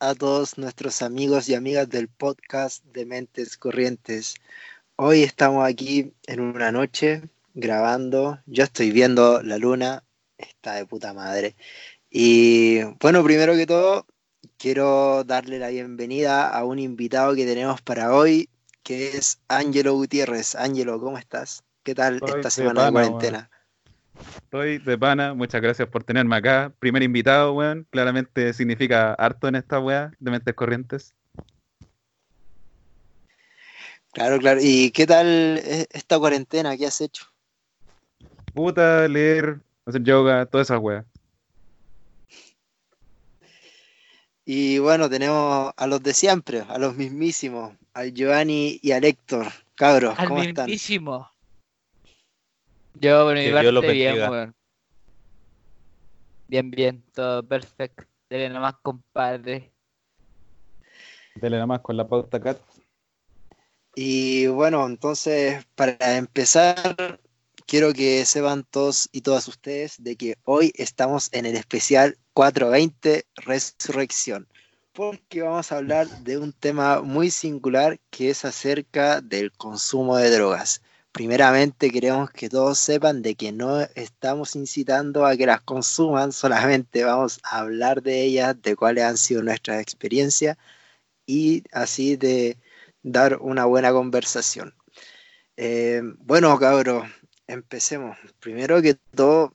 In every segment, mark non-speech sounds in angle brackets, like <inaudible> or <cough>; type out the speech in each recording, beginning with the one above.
a todos nuestros amigos y amigas del podcast de Mentes Corrientes. Hoy estamos aquí en una noche grabando. Yo estoy viendo la luna, está de puta madre. Y bueno, primero que todo, quiero darle la bienvenida a un invitado que tenemos para hoy, que es Ángelo Gutiérrez. Ángelo, ¿cómo estás? ¿Qué tal esta semana de, cuarentena? Estoy de pana, muchas gracias por tenerme acá. Primer invitado, weón. Claramente significa harto en esta weá de mentes corrientes. Claro, claro. ¿Y qué tal e-, esta cuarentena? ¿Qué has hecho? Puta, leer, hacer yoga, todas esas weas. Y bueno, tenemos a los de siempre, a los mismísimos, al Giovanni y al Héctor. Cabros, ¿cómo al mismísimo. Yo, por mi parte, bien, Bien, bien, todo perfecto. Dele nomás, compadre. Dele nomás con la pauta cat. Y bueno, entonces, para empezar, quiero que sepan todos y todas ustedes de que hoy estamos en el especial 420 Resurrección, porque vamos a hablar de un tema muy singular que es acerca del consumo de drogas. Primeramente queremos que todos sepan de que no estamos incitando a que las consuman, solamente vamos a hablar de ellas, de cuáles han sido nuestras experiencias y así de dar una buena conversación. Eh, bueno, cabros, empecemos. Primero que todo,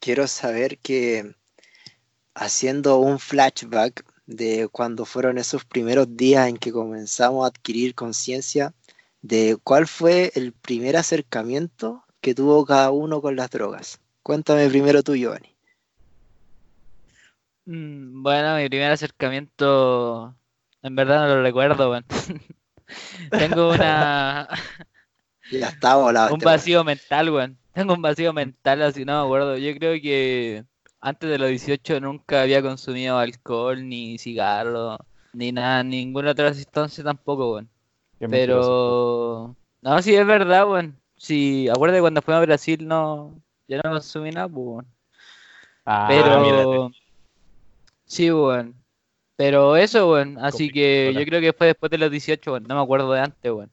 quiero saber que haciendo un flashback de cuando fueron esos primeros días en que comenzamos a adquirir conciencia, de cuál fue el primer acercamiento que tuvo cada uno con las drogas. Cuéntame primero tú, Giovanni. Mm, bueno, mi primer acercamiento, en verdad no lo recuerdo, <laughs> Tengo una... <laughs> ya está volado. un este vacío mental, weón. Tengo un vacío mental, así no me acuerdo. Yo creo que antes de los 18 nunca había consumido alcohol, ni cigarro, ni nada, ninguna otra sustancia tampoco, weón. Pero. No, sí, es verdad, weón. Sí, acuérdate cuando fuimos a Brasil, no. Ya no consumí nada, pues, weón. Ah, Pero. Sí, weón. Pero eso, weón. Así que yo creo que fue después de los 18, weón. No me acuerdo de antes, weón.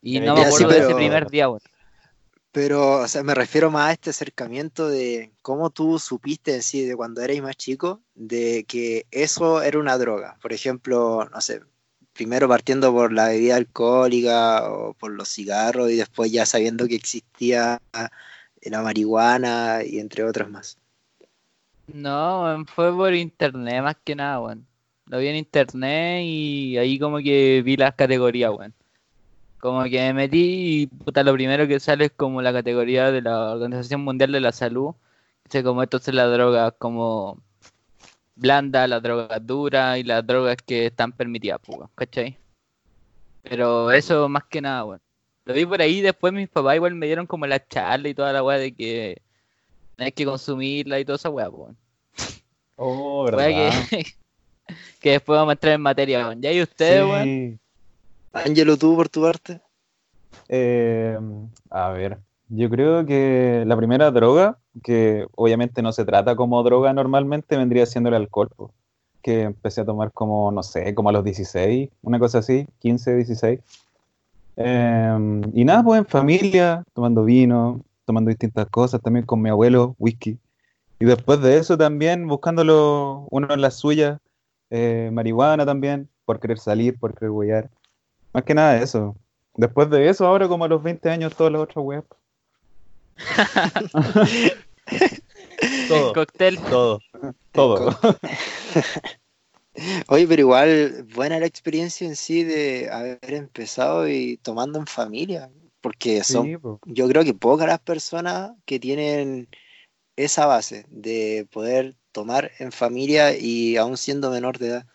Y no me acuerdo de ese primer día, weón. Pero, o sea, me refiero más a este acercamiento de cómo tú supiste, sí, de cuando eras más chico, de que eso era una droga. Por ejemplo, no sé, primero partiendo por la bebida alcohólica o por los cigarros y después ya sabiendo que existía la marihuana y entre otras más. No, fue por internet más que nada, weón. Lo vi en internet y ahí como que vi las categorías, weón. Como que me metí y puta, lo primero que sale es como la categoría de la Organización Mundial de la Salud. O como esto es la droga como blanda, las drogas duras y las drogas que están permitidas, pues, ¿cachai? Pero eso más que nada, weón. Lo vi por ahí, después mis papás igual me dieron como la charla y toda la weá de que hay que consumirla y toda esa weá, weón. Oh, <laughs> verdad. Que, <laughs> que, después vamos a entrar en materia, weón. ¿Ya y ustedes, weón? Ángelo, tú por tu parte. Eh, a ver, yo creo que la primera droga, que obviamente no se trata como droga normalmente, vendría siendo el alcohol, que empecé a tomar como, no sé, como a los 16, una cosa así, 15, 16. Em, y nada, pues en familia, tomando vino, tomando distintas cosas, también con mi abuelo, whisky. Y después de eso también buscándolo uno en las suyas, eh, marihuana también, por querer salir, por querer huear. Más que nada eso. Después de eso, ahora como a los 20 años, todos los otros weas. <laughs> todo. cóctel. Todo. Todo. <laughs> Oye, pero igual buena la experiencia en sí de haber empezado y tomando en familia, porque son, yo creo que pocas las personas que tienen esa base de poder tomar en familia y aún siendo menor de edad.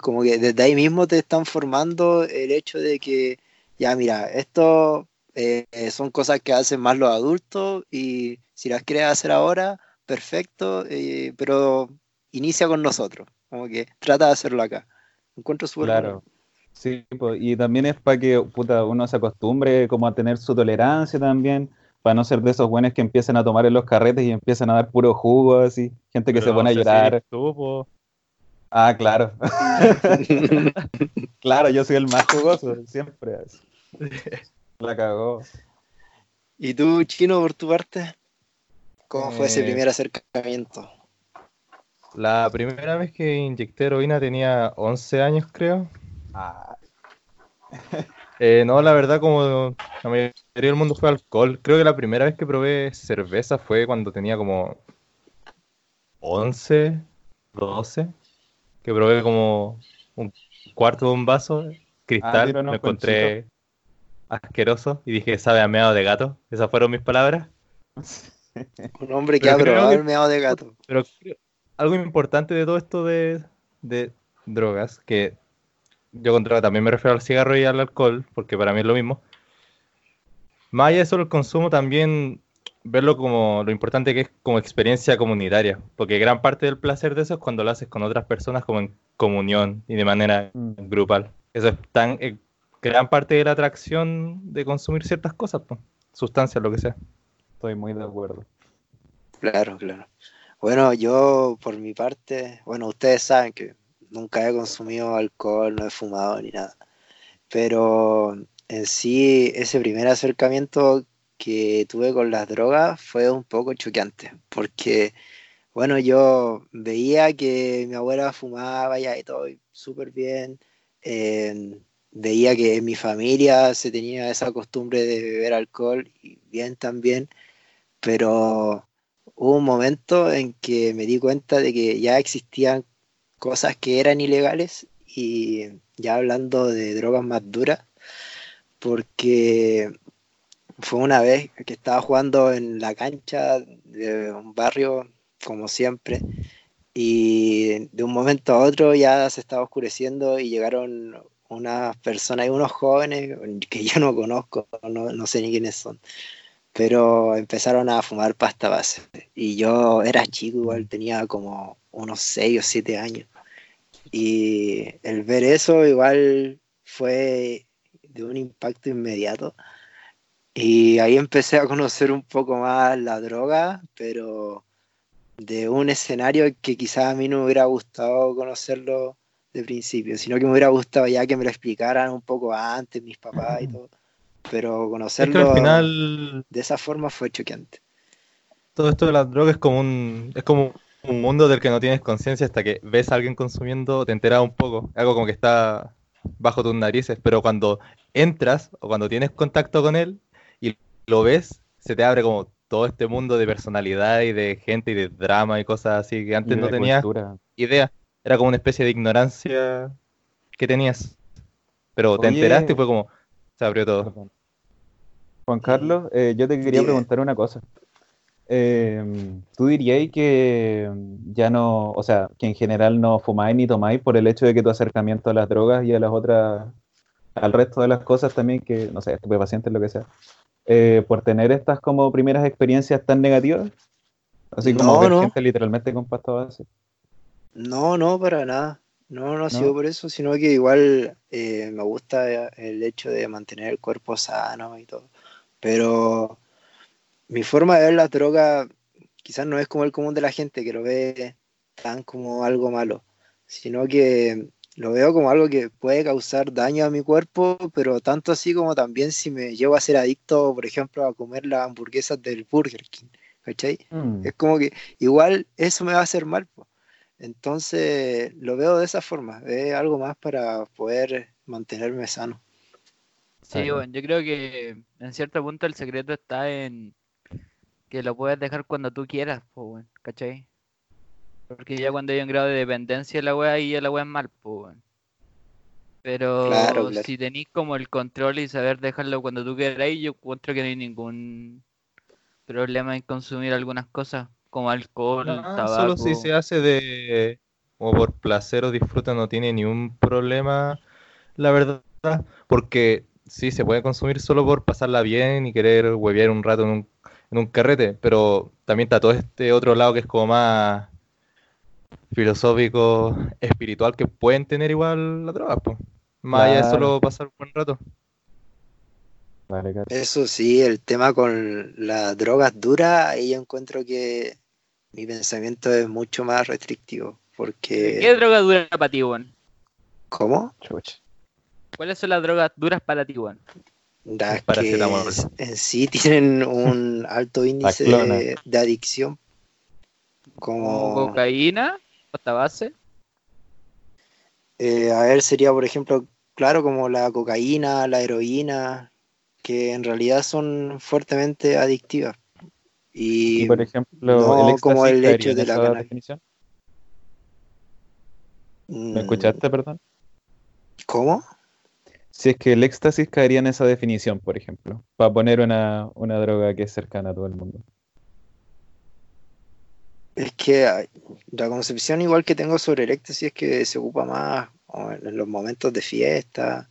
Como que desde ahí mismo te están formando el hecho de que, ya mira, esto eh, son cosas que hacen más los adultos y si las quieres hacer ahora, perfecto, eh, pero inicia con nosotros, como que trata de hacerlo acá. Encuentro súper Claro. Sí, y también es para que uno se acostumbre como a tener su tolerancia también, para no ser de esos buenos que empiezan a tomar en los carretes y empiezan a dar puro jugo así, gente que se pone a llorar. Ah, claro. <laughs> <laughs> claro, yo soy el más jugoso, siempre. <laughs> La cagó. ¿Y tú, Chino, por tu parte? ¿Cómo fue ese Eh, primer acercamiento? La primera vez que inyecté heroína tenía 11 años, creo. Ah, Eh, no, la verdad, como la mayoría del mundo fue alcohol. Creo que la primera vez que probé cerveza fue cuando tenía como 11, 12. Que probé como un cuarto de un vaso cristal. no, lo encontré asqueroso y dije, sabe a meado de gato. Esas fueron mis palabras. <laughs> Un hombre que pero ha probado el meado de gato. Pero algo importante de todo esto de, de drogas, que yo con droga también me refiero al cigarro y al alcohol, porque para mí es lo mismo. Más allá de solo el consumo, también verlo como lo importante que es como experiencia comunitaria, porque gran parte del placer de eso es cuando lo haces con otras personas como en comunión y de manera mm, grupal. Eso es tan eh, gran parte de la atracción de consumir ciertas cosas, pues, sustancias, lo que sea. estoy muy de acuerdo. Claro, claro. Bueno, yo por mi parte, bueno, ustedes saben que nunca he consumido alcohol, no he fumado ni nada. Pero en sí, ese primer acercamiento que tuve con las drogas fue un poco choqueante, porque, bueno, yo veía que mi abuela fumaba ya y todo súper bien. eh, veía que en mi familia se tenía esa costumbre de beber alcohol y bien también, pero hubo un momento en que me di cuenta de que ya existían cosas que eran ilegales y ya hablando de drogas más duras, porque fue una vez que estaba jugando en la cancha de un barrio, como siempre, y de un momento a otro ya se estaba oscureciendo y llegaron unas personas y unos jóvenes que yo no conozco, no, no sé ni quiénes son, pero empezaron a fumar pasta base. Y yo era chico, igual tenía como unos 6 o 7 años. Y el ver eso igual fue de un impacto inmediato. Y ahí empecé a conocer un poco más la droga, pero de un escenario que quizás a mí no me hubiera gustado conocerlo de principio, sino que me hubiera gustado ya que me lo explicaran un poco antes mis papás y todo. Pero Es que conocerlo al final de esa forma fue choqueante. todo esto de las drogas es como un, es como un mundo del que no tienes conciencia hasta que ves a alguien consumiendo, te enteras un poco, algo como que está bajo tus narices, pero cuando entras o cuando tienes contacto con él y lo ves, se te abre como todo este mundo de personalidad y de gente y de drama y cosas así que antes no tenías cultura. idea, era como una especie de ignorancia que tenías, pero te Oye. enteraste y fue como, se abrió todo. Juan Carlos, eh, yo te quería Dime. preguntar una cosa. Eh, ¿tú dirías que ya no, o sea, que en general no fumáis ni tomáis por el hecho de que tu acercamiento a las drogas y a las otras, al resto de las cosas también, que, no sé, estupefacientes, lo que sea, eh, por tener estas como primeras experiencias tan negativas? Así como No, ver no. gente literalmente con pasta base. No, no, para nada. No, no ha ¿No? sido por eso, sino que igual eh, me gusta el hecho de mantener el cuerpo sano y todo. Pero mi forma de ver la droga quizás no es como el común de la gente que lo ve tan como algo malo, sino que lo veo como algo que puede causar daño a mi cuerpo, pero tanto así como también si me llevo a ser adicto, por ejemplo, a comer las hamburguesas del Burger King, ¿cachai? Mm, Es como que igual eso me va a hacer mal. po. Entonces lo veo de esa forma, es algo más para poder mantenerme sano. Sí, bueno, yo creo que en cierto punto el secreto está en que lo puedes dejar cuando tú quieras, pues, weón, ¿cachai? Porque ya cuando hay un grado de dependencia de la wea, ahí ya la wea es mal, pues, weón. Pero Claro, claro. si tenéis como el control y saber dejarlo cuando tú queráis, yo encuentro que no hay ningún problema en consumir algunas cosas, como alcohol, Ah, tabaco. solo si se hace de como por placer o disfrute no tiene ni un problema, la verdad, porque sí se puede consumir solo por pasarla bien y querer huevear un rato en un, en un carrete, pero también está todo este otro lado que es como más filosófico, espiritual que pueden tener igual las drogas, pues. Más allá de solo pasar un buen rato. Eso sí, el tema con las drogas duras, ahí yo encuentro que mi pensamiento es mucho más restrictivo, porque... ¿Qué droga dura para ti, weón? ¿Cómo? Chuch. ¿Cuáles son las drogas duras para ti? Las que en sí <laughs> tienen un alto índice de, de adicción. Como cocaína, pasta base. eh, a ver, sería por ejemplo, claro, como la cocaína, la heroína, que en realidad son fuertemente adictivas. Y Y por ejemplo, no el éxtasis como el hecho de la definición. mm, ¿Me escuchaste, perdón? ¿Cómo? Si es que el éxtasis caería en esa definición, por ejemplo, para poner una, una droga que es cercana a todo el mundo. Es que la concepción igual que tengo sobre el éxtasis es que se ocupa más en los momentos de fiesta,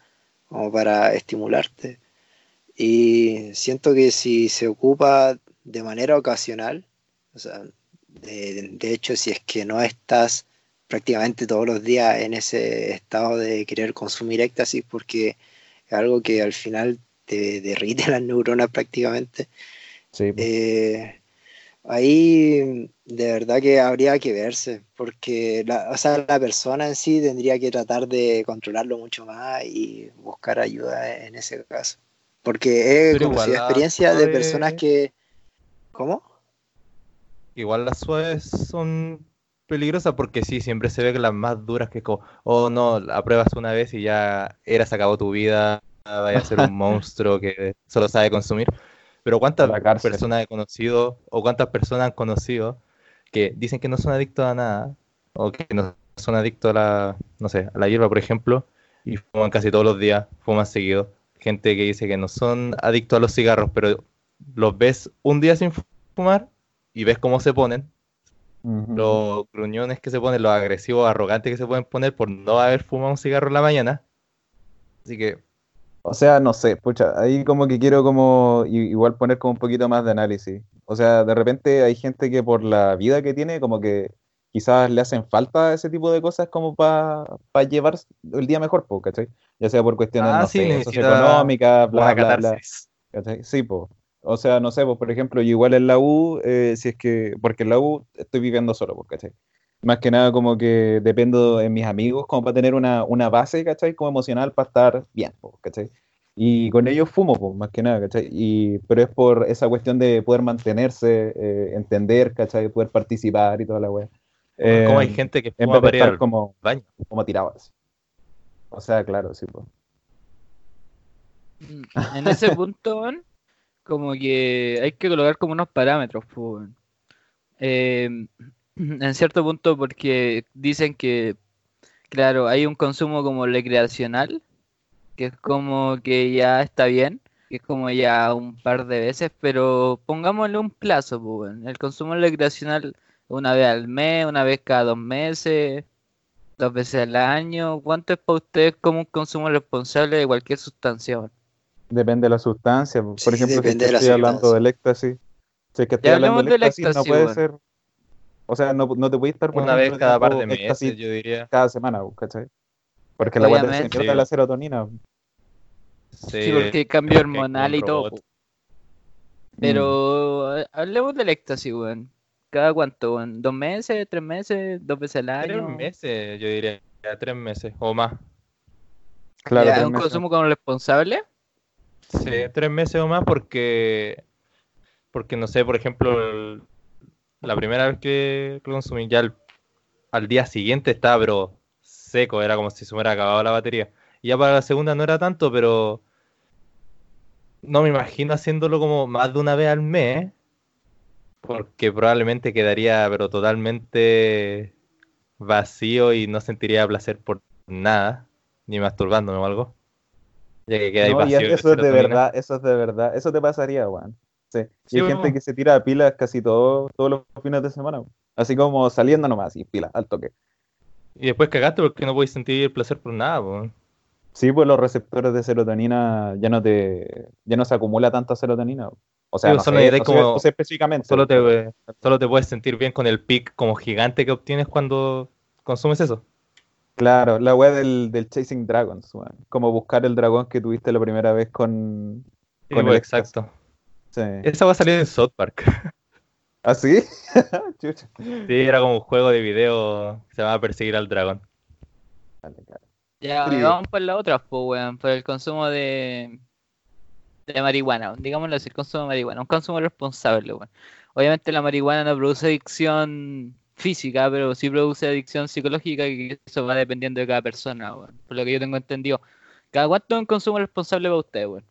como para estimularte. Y siento que si se ocupa de manera ocasional, o sea, de, de hecho, si es que no estás prácticamente todos los días en ese estado de querer consumir éxtasis, porque es algo que al final te derrite <laughs> las neuronas prácticamente, Sí, eh, ahí de verdad que habría que verse, porque la, o sea, la persona en sí tendría que tratar de controlarlo mucho más y buscar ayuda en ese caso. Porque he Pero conocido igual la experiencias de personas que... ¿Cómo? Igual las suaves son peligrosas porque sí, siempre se ve que las más duras que como, oh no, la pruebas una vez y ya era, se acabó tu vida, vaya a ser un <laughs> monstruo que solo sabe consumir. Pero ¿cuántas personas he conocido o cuántas personas han conocido que dicen que no son adictos a nada o que no son adictos a la, no sé, a la hierba, por ejemplo, y fuman casi todos los días, fuman seguido? Gente que dice que no son adictos a los cigarros, pero los ves un día sin fumar y ves cómo se ponen, Ujú. los gruñones que se ponen, los agresivos, arrogantes que se pueden poner por no haber fumado un cigarro en la mañana. Así que, O sea, no sé, pucha, ahí como que quiero como igual poner como un poquito más de análisis. O sea, de repente hay gente que por la vida que tiene, como que quizás le hacen falta ese tipo de cosas como para llevar el día mejor, ¿cachai? Ya sea por cuestiones, Ah, no sí, sé, socioeconómicas, bla, bla, bla. ¿cachai? Sí, po. O sea, no sé, pues por ejemplo, yo igual en la U, eh, si es que, porque en la U estoy viviendo solo, pues, ¿cachai? Más que nada como que dependo de mis amigos como para tener una, una base, ¿cachai? Como emocional para estar bien, pues, ¿cachai? Y con ellos fumo, pues, más que nada, ¿cachai? Y, pero es por esa cuestión de poder mantenerse, eh, entender, ¿cachai? Poder participar y toda la wea. Como hay Eh, gente que en fuma vez de estar al como, baño. como tirado así. O sea, claro, sí, pues. Mm, En ese punto, como que hay que colocar como unos parámetros, pues, <clears throat> en cierto punto, porque dicen que, claro, hay un consumo como recreacional, que es como que ya está bien, que es como ya un par de veces, pero pongámosle un plazo, pues. El consumo recreacional una vez al mes, una vez cada dos meses, dos veces al año. ¿Cuánto es para ustedes como un consumo responsable de cualquier sustancia? Depende de la sustancia. Por Sí, ejemplo, si depende es de estoy hablando del éxtasis, si es que estoy Ya hablando hablemos del del éxtasis, no éxtasis, puede weón. ser. O sea, no, no te puedes estar por Una vez ejemplo, cada par de meses, éxtasis yo diría. cada semana, ¿cachai? Porque la Obviamente. mierda Sí. la serotonina. Sí, porque cambio hormonal y todo. Pero eh, hablemos del éxtasis, weón. ¿Cada cuánto, weón? ¿Dos meses? ¿Tres meses? ¿Dos veces al Tres año? meses, yo diría. Tres meses o más. Claro, ¿Es tres un meses. consumo como responsable? Sí, tres meses o más porque, porque no sé, por ejemplo, el- la primera vez que consumí ya al, al día siguiente estaba pero seco, era como si se hubiera acabado la batería. Y ya para la segunda no era tanto, pero no me imagino haciéndolo como más de una vez al mes, porque probablemente quedaría pero totalmente vacío y no sentiría placer por nada, ni masturbándome o algo. Ya que queda ahí No, y eso es de verdad, eso es de verdad. Eso te pasaría, weón. Sí. Y Sí, hay weón. gente que se tira pilas casi todo, todos los fines de semana. Así como saliendo nomás, y pilas, al toque. Y después cagaste porque no podéis sentir el placer por nada, po. Sí, pues los receptores de serotonina ya no te, ya no se acumula tanta serotonina. O sea, Sí, no solo sé, no como- sé específicamente. Solo te, solo te puedes sentir bien con el pic como gigante que obtienes cuando consumes eso. Claro, la weá del, del Chasing Dragons, weón. Como buscar el dragón que tuviste la primera vez con, Sí, con pues, el exacto. Sí. Esa va a salir en South Park. <laughs> ¿Ah, sí? <laughs> Chucha. Sí, era como un juego de video que se llamaba Perseguir al Dragón. Vale, claro. Ya, Sí. vamos por la otra, pues, weón, por el consumo de, de marihuana, digámoslo así, el consumo de marihuana, un consumo responsable, weón. Obviamente la marihuana no produce adicción física, pero sí produce adicción psicológica y eso va dependiendo de cada persona. Por lo que yo tengo entendido. ¿Cada cuánto es un consumo responsable para usted, weón?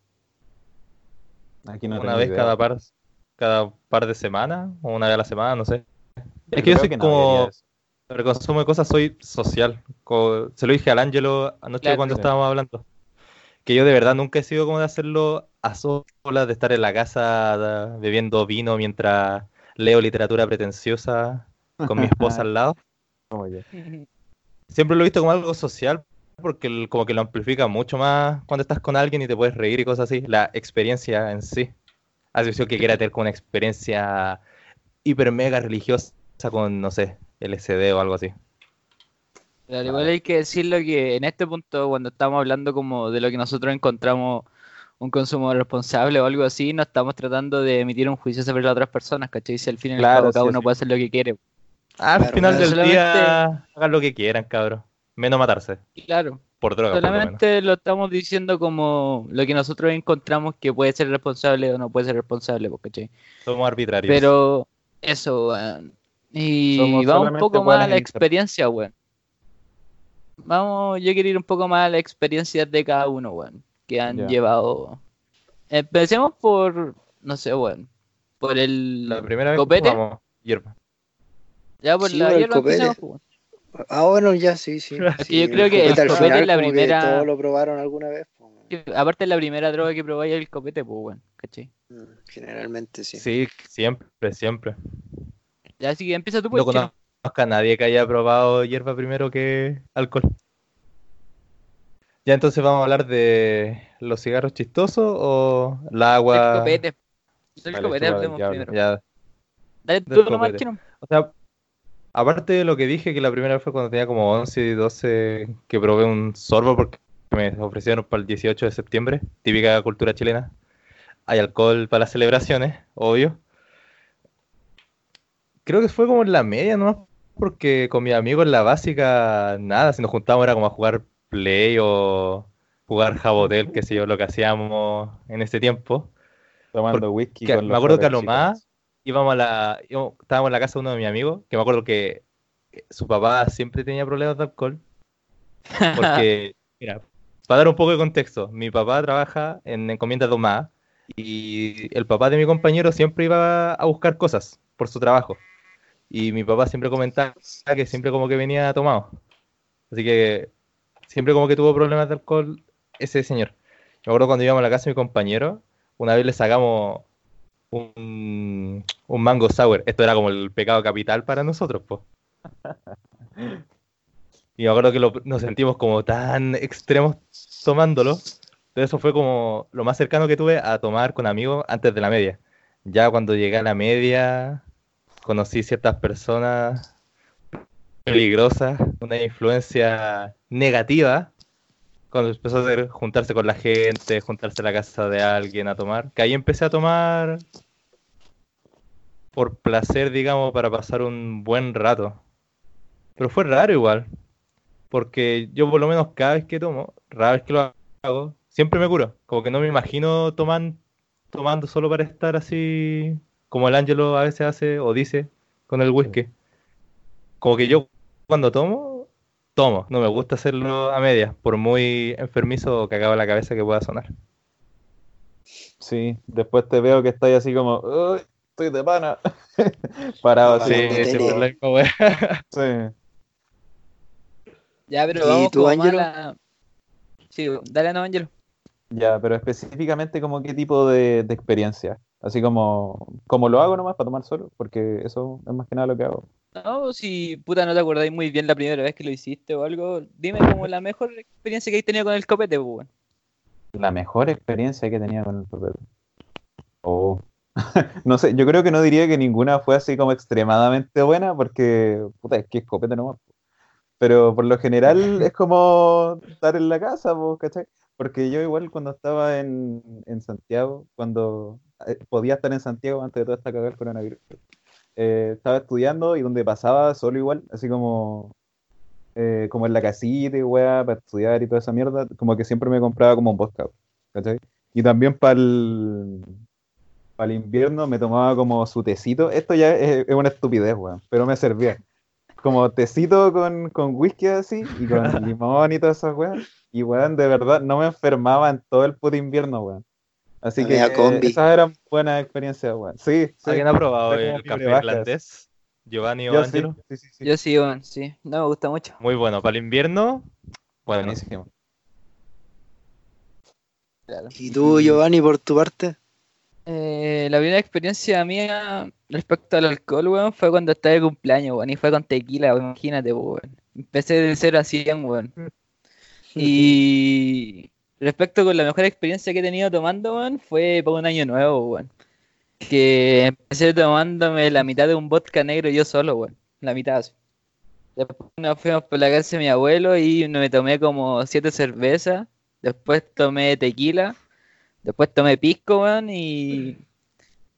Aquí no una vez idea. cada par, cada par de semanas, o una vez a la semana, no sé. Es que yo soy debería como, para el consumo de cosas soy social. Se lo dije al Ángelo anoche Claro. cuando Sí. estábamos hablando. Que yo de verdad nunca he sido como de hacerlo a solas, de estar en la casa da- bebiendo vino mientras leo literatura pretenciosa con mi esposa <laughs> al lado. Como yo. Siempre lo he visto como algo social porque el- como que lo amplifica mucho más cuando estás con alguien y te puedes reír y cosas así. La experiencia en sí. A excepción que quiera tener como una experiencia hiper mega religiosa con, no sé, LSD o algo así. Pero al igual hay que decirlo que en este punto, cuando estamos hablando como de lo que nosotros encontramos un consumo responsable o algo así, no estamos tratando de emitir un juicio sobre las otras personas, ¿cachai? Si al fin y al Claro, cabo cada sí, uno sí. puede hacer lo que quiere. Al Claro, final del Solamente- día, hagan lo que quieran, cabrón. Menos matarse. Claro, Por droga, por lo menos. solamente lo estamos diciendo como lo que nosotros encontramos que puede ser responsable o no puede ser responsable, ¿cachai? Somos arbitrarios. Pero eso, weón. Y Somos vamos un poco más a la experiencia, weón. Vamos, yo quiero ir un poco más a las experiencias de cada uno, weón. Que han llevado. Empecemos por, no sé, weón. Por el la primera vez copete. que jugamos hierba. Ya por Sí, la copete. empecemos, pues. Ah, bueno, ya, sí, sí. yo creo que el copete final es la primera- todos lo probaron alguna vez. pues, Aparte es la primera droga que probáis el copete, pues, weón. ¿Cachai? mm, Generalmente sí. Sí, siempre, siempre. Ya así que empieza tú, pues. No conozco a nadie que haya probado hierba primero que alcohol. Ya entonces vamos a hablar de los cigarros chistosos o la agua. El copete. El Vale, copete hablemos primero. Ya, Dale tú nomás, chino. O sea, aparte de lo que dije, que la primera vez fue cuando tenía como 11 y 12, que probé un sorbo porque me ofrecieron para el 18 de septiembre, típica cultura chilena. Hay alcohol para las celebraciones, obvio. Creo que fue como en la media, ¿no? Porque con mis amigos en la básica, nada, si nos juntábamos era como a jugar play o jugar jabotel, qué sé yo, lo que hacíamos en ese tiempo. Tomando whisky con me los acuerdo que a lo más. Íbamos a la, íbamos- estábamos en la casa de uno de mis amigos, que me acuerdo que su papá siempre tenía problemas de alcohol. Porque, <laughs> mira, para dar un poco de contexto, mi papá trabaja en encomiendas domadas y el papá de mi compañero siempre iba a buscar cosas por su trabajo. Y mi papá siempre comentaba que siempre como que venía tomado. Así que siempre como que tuvo problemas de alcohol ese señor. Me acuerdo cuando íbamos a la casa de mi compañero, una vez le sacamos un, un mango sour. Esto era como el pecado capital para nosotros, pues. <laughs> Y me acuerdo que lo- nos sentimos como tan extremos tomándolo. Pero eso fue como lo más cercano que tuve a tomar con amigos antes de la media. Ya cuando llegué a la media, conocí ciertas personas peligrosas, una influencia negativa, cuando empezó a hacer juntarse con la gente, juntarse a la casa de alguien a tomar, que ahí empecé a tomar por placer, digamos, para pasar un buen rato. Pero fue raro igual, porque yo por lo menos cada vez que tomo, rara vez que lo hago, siempre me curo. Como que no me imagino toman- tomando solo para estar así, como el Ángelo a veces hace o dice con el whisky. Como que yo cuando tomo, tomo. No me gusta hacerlo a medias, por muy enfermizo o cagado en la cabeza que pueda sonar. Sí, después te veo que estás así como, "Uy, estoy de pana. <laughs> Parado así. Sí, como- <laughs> sí. Ya, pero ¿Y vamos tú, Ángelo? la- Sí, dale no, Ángelo. Ya, pero específicamente como qué tipo de, de experiencia. Así como, como lo hago nomás para tomar solo, porque eso es más que nada lo que hago. No, si puta no te acordáis muy bien la primera vez que lo hiciste o algo, dime <laughs> como la mejor experiencia que hay tenido con el copete, pues. La mejor experiencia que tenía con el papel. Oh. <laughs> no sé, yo creo que no diría que ninguna fue así como extremadamente buena, porque puta, es que es copete nomás. po. Pero por lo general <laughs> es como estar en la casa, po, ¿cachai? Porque yo igual cuando estaba en, en Santiago, cuando podía estar en Santiago antes de toda esta cagada del coronavirus, eh, estaba estudiando y donde pasaba solo igual, así como, eh, como en la casita y weá, para estudiar y toda esa mierda, como que siempre me compraba como un vodka, ¿cachai? Y también para el, para el invierno me tomaba como su tecito. Esto ya es, es una estupidez, weón, pero me servía. Como tecito con, con whisky así y con <laughs> limón y todas esas weas. Y weón, de verdad, no me enfermaba en todo el puto invierno, weón. Así que eh, combi. esas eran buenas experiencias, weón. Sí, sí. ¿Alguien ha probado como el café irlandés? Giovanni o Yo sí, Angelo. sí, sí, sí. Yo sí, weón, sí. No me gusta mucho. Muy bueno. Para el invierno, bueno, Buenísimo. Claro. ¿Y tú, Giovanni, por tu parte? Eh, la primera experiencia mía respecto al alcohol, weón, fue cuando estaba de cumpleaños, weón, y fue con tequila, weón, imagínate, weón. Empecé de 0 a 100, weón. Y respecto con la mejor experiencia que he tenido tomando, weón, fue para un año nuevo, weón. Que empecé tomándome la mitad de un vodka negro yo solo, weón. La mitad. Después nos fuimos por la casa de mi abuelo y me tomé como siete cervezas. Después tomé tequila. Después tomé pisco, weón, y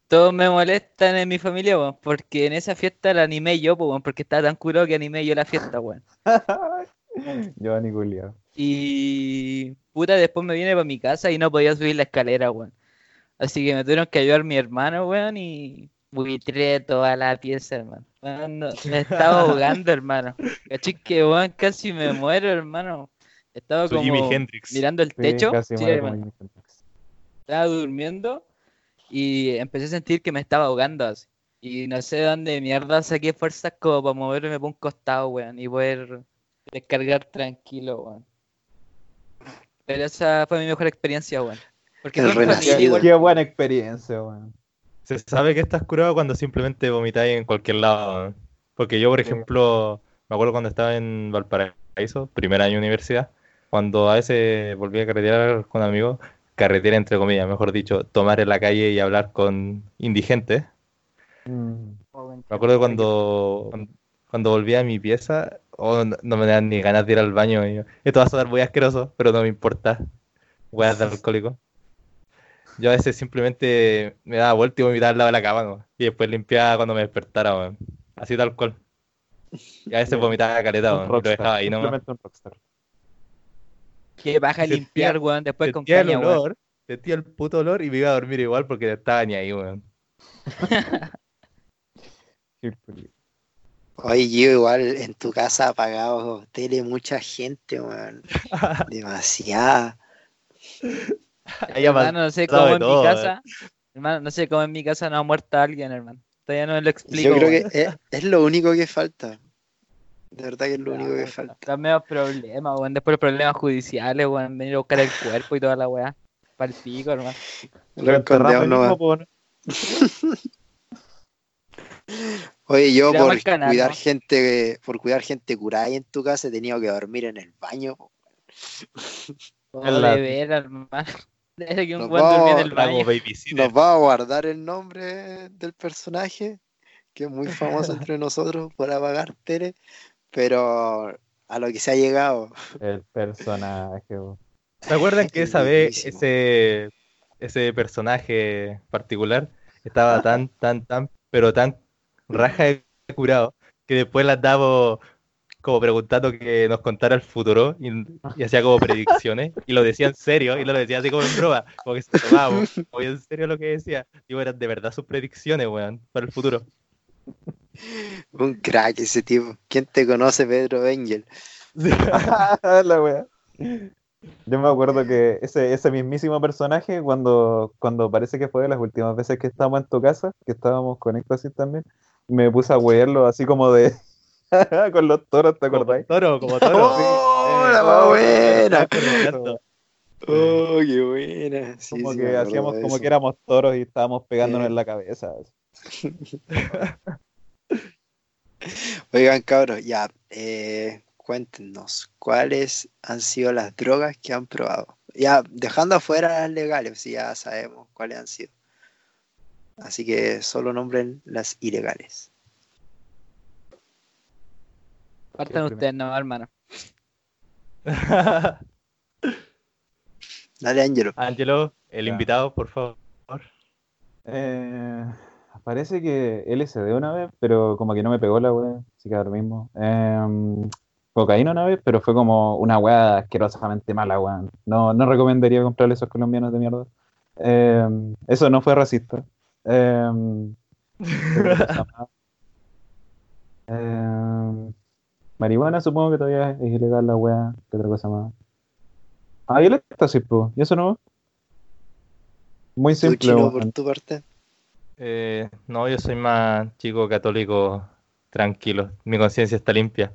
todos me molestan en mi familia, weón, porque en esa fiesta la animé yo, porque estaba tan curado que animé yo la fiesta, weón. <laughs> Giovanni Culiao. Y puta, después me vine para mi casa y no podía subir la escalera, weón. Así que me tuvieron que ayudar mi hermano, weón, y buitré toda la pieza, hermano. Weón, no- me estaba ahogando, <laughs> hermano. Caché que, weón, casi me muero, hermano. Estaba Su como mirando el Sí, techo. casi Sí, hermano. Jimi Hendrix. estaba durmiendo y empecé a sentir que me estaba ahogando así. Y no sé de dónde mierda saqué fuerzas como para moverme por un costado, weón, y poder descargar tranquilo, weón. Pero esa fue mi mejor experiencia, weón. Porque El renacido. Qué buena experiencia, weón. Se sabe que estás curado cuando simplemente vomitáis en cualquier lado. ¿no? Porque yo, por ejemplo, me acuerdo cuando estaba en Valparaíso, primer año de universidad, cuando a veces volví a carretear con amigos, carretera entre comillas, mejor dicho, tomar en la calle y hablar con indigentes. Mm. Me acuerdo cuando, cuando volví a mi pieza, oh, no, no me dan ni ganas de ir al baño. y yo, Esto va a sonar muy asqueroso, pero no me importa. Weas de alcohólico. Yo a veces simplemente me daba vuelta y vomitaba al lado de la cama, ¿no? Y después limpiaba cuando me despertara, weón. Así tal cual. Y a veces vomitaba caleta, Un weón, y lo rockstar, dejaba ahí nomás. un rockstar. Que baja a Sentía- limpiar, weón, después con el caña, weón. olor, sentía el puto olor y me iba a dormir igual porque no estaba ni ahí, weón. <laughs> Oye, yo igual en tu casa apagado tele, mucha gente, weón. <laughs> Demasiada. Hermano, no sé cómo en todo, mi eh. casa, hermano, no sé cómo en mi casa no ha muerto alguien, hermano. Todavía no me lo explico. Yo creo que es, es lo único que falta. De verdad que es lo único que falta. Están medio problemas, weón. Después los problemas judiciales, weón. Venir a buscar el cuerpo y toda la weá. Para el pico, hermano. Lo po, ¿no? <laughs> Oye, yo por cuidar ¿no? gente, por cuidar gente curada ahí en tu casa he tenido que dormir en el baño. Oh, de veras. <laughs> Desde que un Nos en el baño. Nos va a guardar el nombre del personaje, que es muy famoso <laughs> entre nosotros por apagar tele, pero a lo que se ha llegado. El personaje. ¿Se <laughs> acuerdan que esa vez ese, ese personaje particular estaba tan, tan, tan, pero tan raja de curado que después le andamos como preguntando que nos contara el futuro y, y hacía como predicciones y lo decía en serio y lo decía así como en broma, como que se tomaba en serio lo que decía. Digo, eran de verdad sus predicciones, weón, para el futuro. Un crack ese tipo. ¿Quién te conoce, Pedro Bengel? <laughs> la wea. Yo me acuerdo que ese, ese mismísimo personaje, cuando, cuando parece que fue de las últimas veces que estábamos en tu casa, que estábamos con Éxtasis también, me puse a wearlo así como de. <laughs> con los toros, ¿te Como acordáis? toro, como toro. <laughs> ¡Oh, sí. la más buena! Correcto. ¡Oh, qué buena! Sí, como sí, que hacíamos como que éramos toros y estábamos pegándonos en la cabeza. <laughs> Oigan, cabros, ya, eh, cuéntenos, ¿cuáles han sido las drogas que han probado? Ya, dejando afuera las legales, si ya sabemos cuáles han sido. Así que solo nombren las ilegales. Partan primero. ustedes, no, hermano. <laughs> Dale, Ángelo. Angelo, el Ya. invitado, por favor. Eh, parece que LSD una vez, pero como que no me pegó la weá, así que ahora mismo. Em, cocaína una vez, pero fue como una weá asquerosamente mala, weón. No, no recomendaría comprarle esos colombianos de mierda. Em, eso no fue racista. Em. <laughs> Em, marihuana supongo que todavía es ilegal la weá. ¿Qué otra cosa más? Ah, y el éxtasis, pues. ¿Y eso no? Muy ¿Tú, simple, Chino, por tu parte? Eh, no, yo soy más chico católico tranquilo. Mi conciencia está limpia.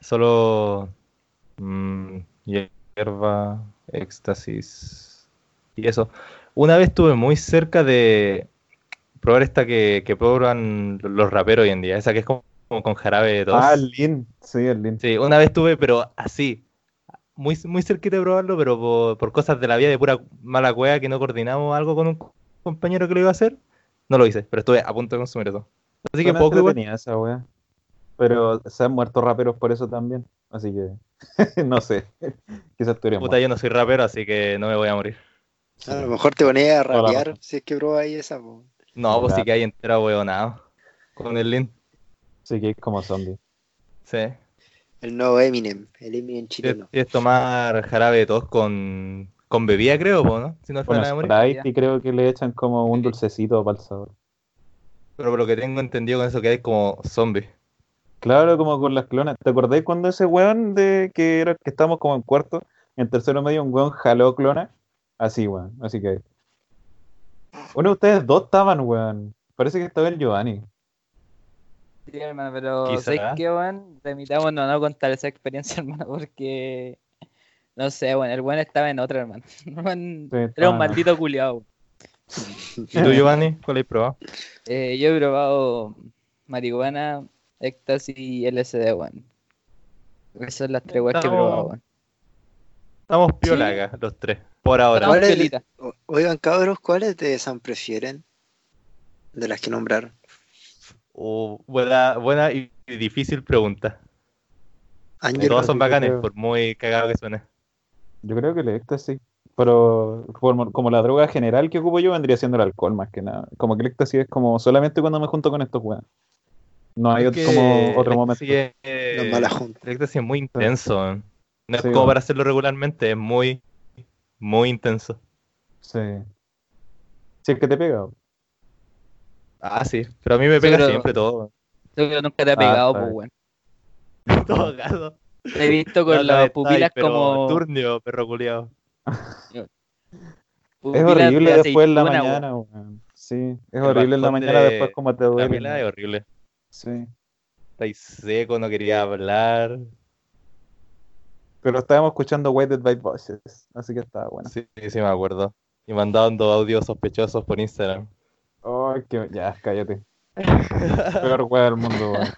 Solo mm, hierba, éxtasis y eso. Una vez estuve muy cerca de probar esta que, que prueban los raperos hoy en día, esa que es como, como con jarabe de tos. Ah, el Lean. Sí, el Lean. Sí, una vez estuve, pero así, muy, muy cerquita de probarlo, pero por, por cosas de la vida de pura mala cueva que no coordinamos algo con un compañero que lo iba a hacer, no lo hice, pero estuve a punto de consumir eso. Así que poco igual. entretenida esa wea. Pero se han muerto raperos por eso también. Así que <laughs> no sé. Quizás tú eres Puta, yo no soy rapero, así que no me voy a morir. A lo mejor te ponías a rapear si es que probáis esa. po. No, pues sí que hay entera huevonado con el link. Sí, que es como zombie. Sí. El nuevo Eminem, el Eminem Y chileno. es tomar jarabe de tos con, con bebida, creo, ¿no? Si no de morir. Sprite y creo que le echan como un dulcecito para el sabor. Pero por lo que tengo entendido con eso que hay como zombie. Claro, como con las clonas. ¿Te acordáis cuando ese weón de que era que estábamos como en cuarto, en tercero medio, un weón jaló clona? Así, weón. Así que. Uno de ustedes dos estaban, weón. Parece que estaba el Giovanni. Sí, hermano, pero. ¿sabes qué, weón? Permitámonos no, no contar esa experiencia, <laughs> hermano, porque. No sé, bueno, el weón estaba en otra, hermano. <laughs> Weón Sí, Era un maldito culiao. ¿Y tú, Giovanni? ¿Cuál has probado? Eh, yo he probado marihuana, éxtasis y LSD, weón. Esas son las tres weas que he probado, weón. Estamos piola Sí. acá, los tres. Por ahora. Estamos ¿Cuál es el- piolita. O- Oigan, cabros, ¿cuáles de San prefieren? De las que nombraron. Oh, buena, buena y difícil pregunta. Ángel, Todas son bacanes, creo. por muy cagado que suene. Yo creo que el éxtasis. Pero como, como la droga general que ocupo yo vendría siendo el alcohol más que nada. Como que el éxtasis es como solamente cuando me junto con estos weones. No hay Es ot- que como otro momento. es- eh, juntas. el éxtasis es muy intenso. No es Sí, como bueno. para hacerlo regularmente, es muy, muy intenso. Sí. Si es que te pega. Ah, sí, pero a mí me Sí, pega pero- siempre todo. Creo que nunca te ha Ah, pegado, está pues. <laughs> En todo caso. Te he visto con No, las pupilas pero como. Turnio, perro culiado. Es horrible de después en la mañana, weón. Sí, es El horrible en la mañana de después como te La duele. pila es horrible. Sí. Estáis seco, no quería hablar. Pero estábamos escuchando Weighted by Voices, así que estaba bueno. Sí, sí, me acuerdo. Y mandando audios sospechosos por Instagram. Ay, que... Ya, cállate. <laughs> Peor wea del mundo, weón.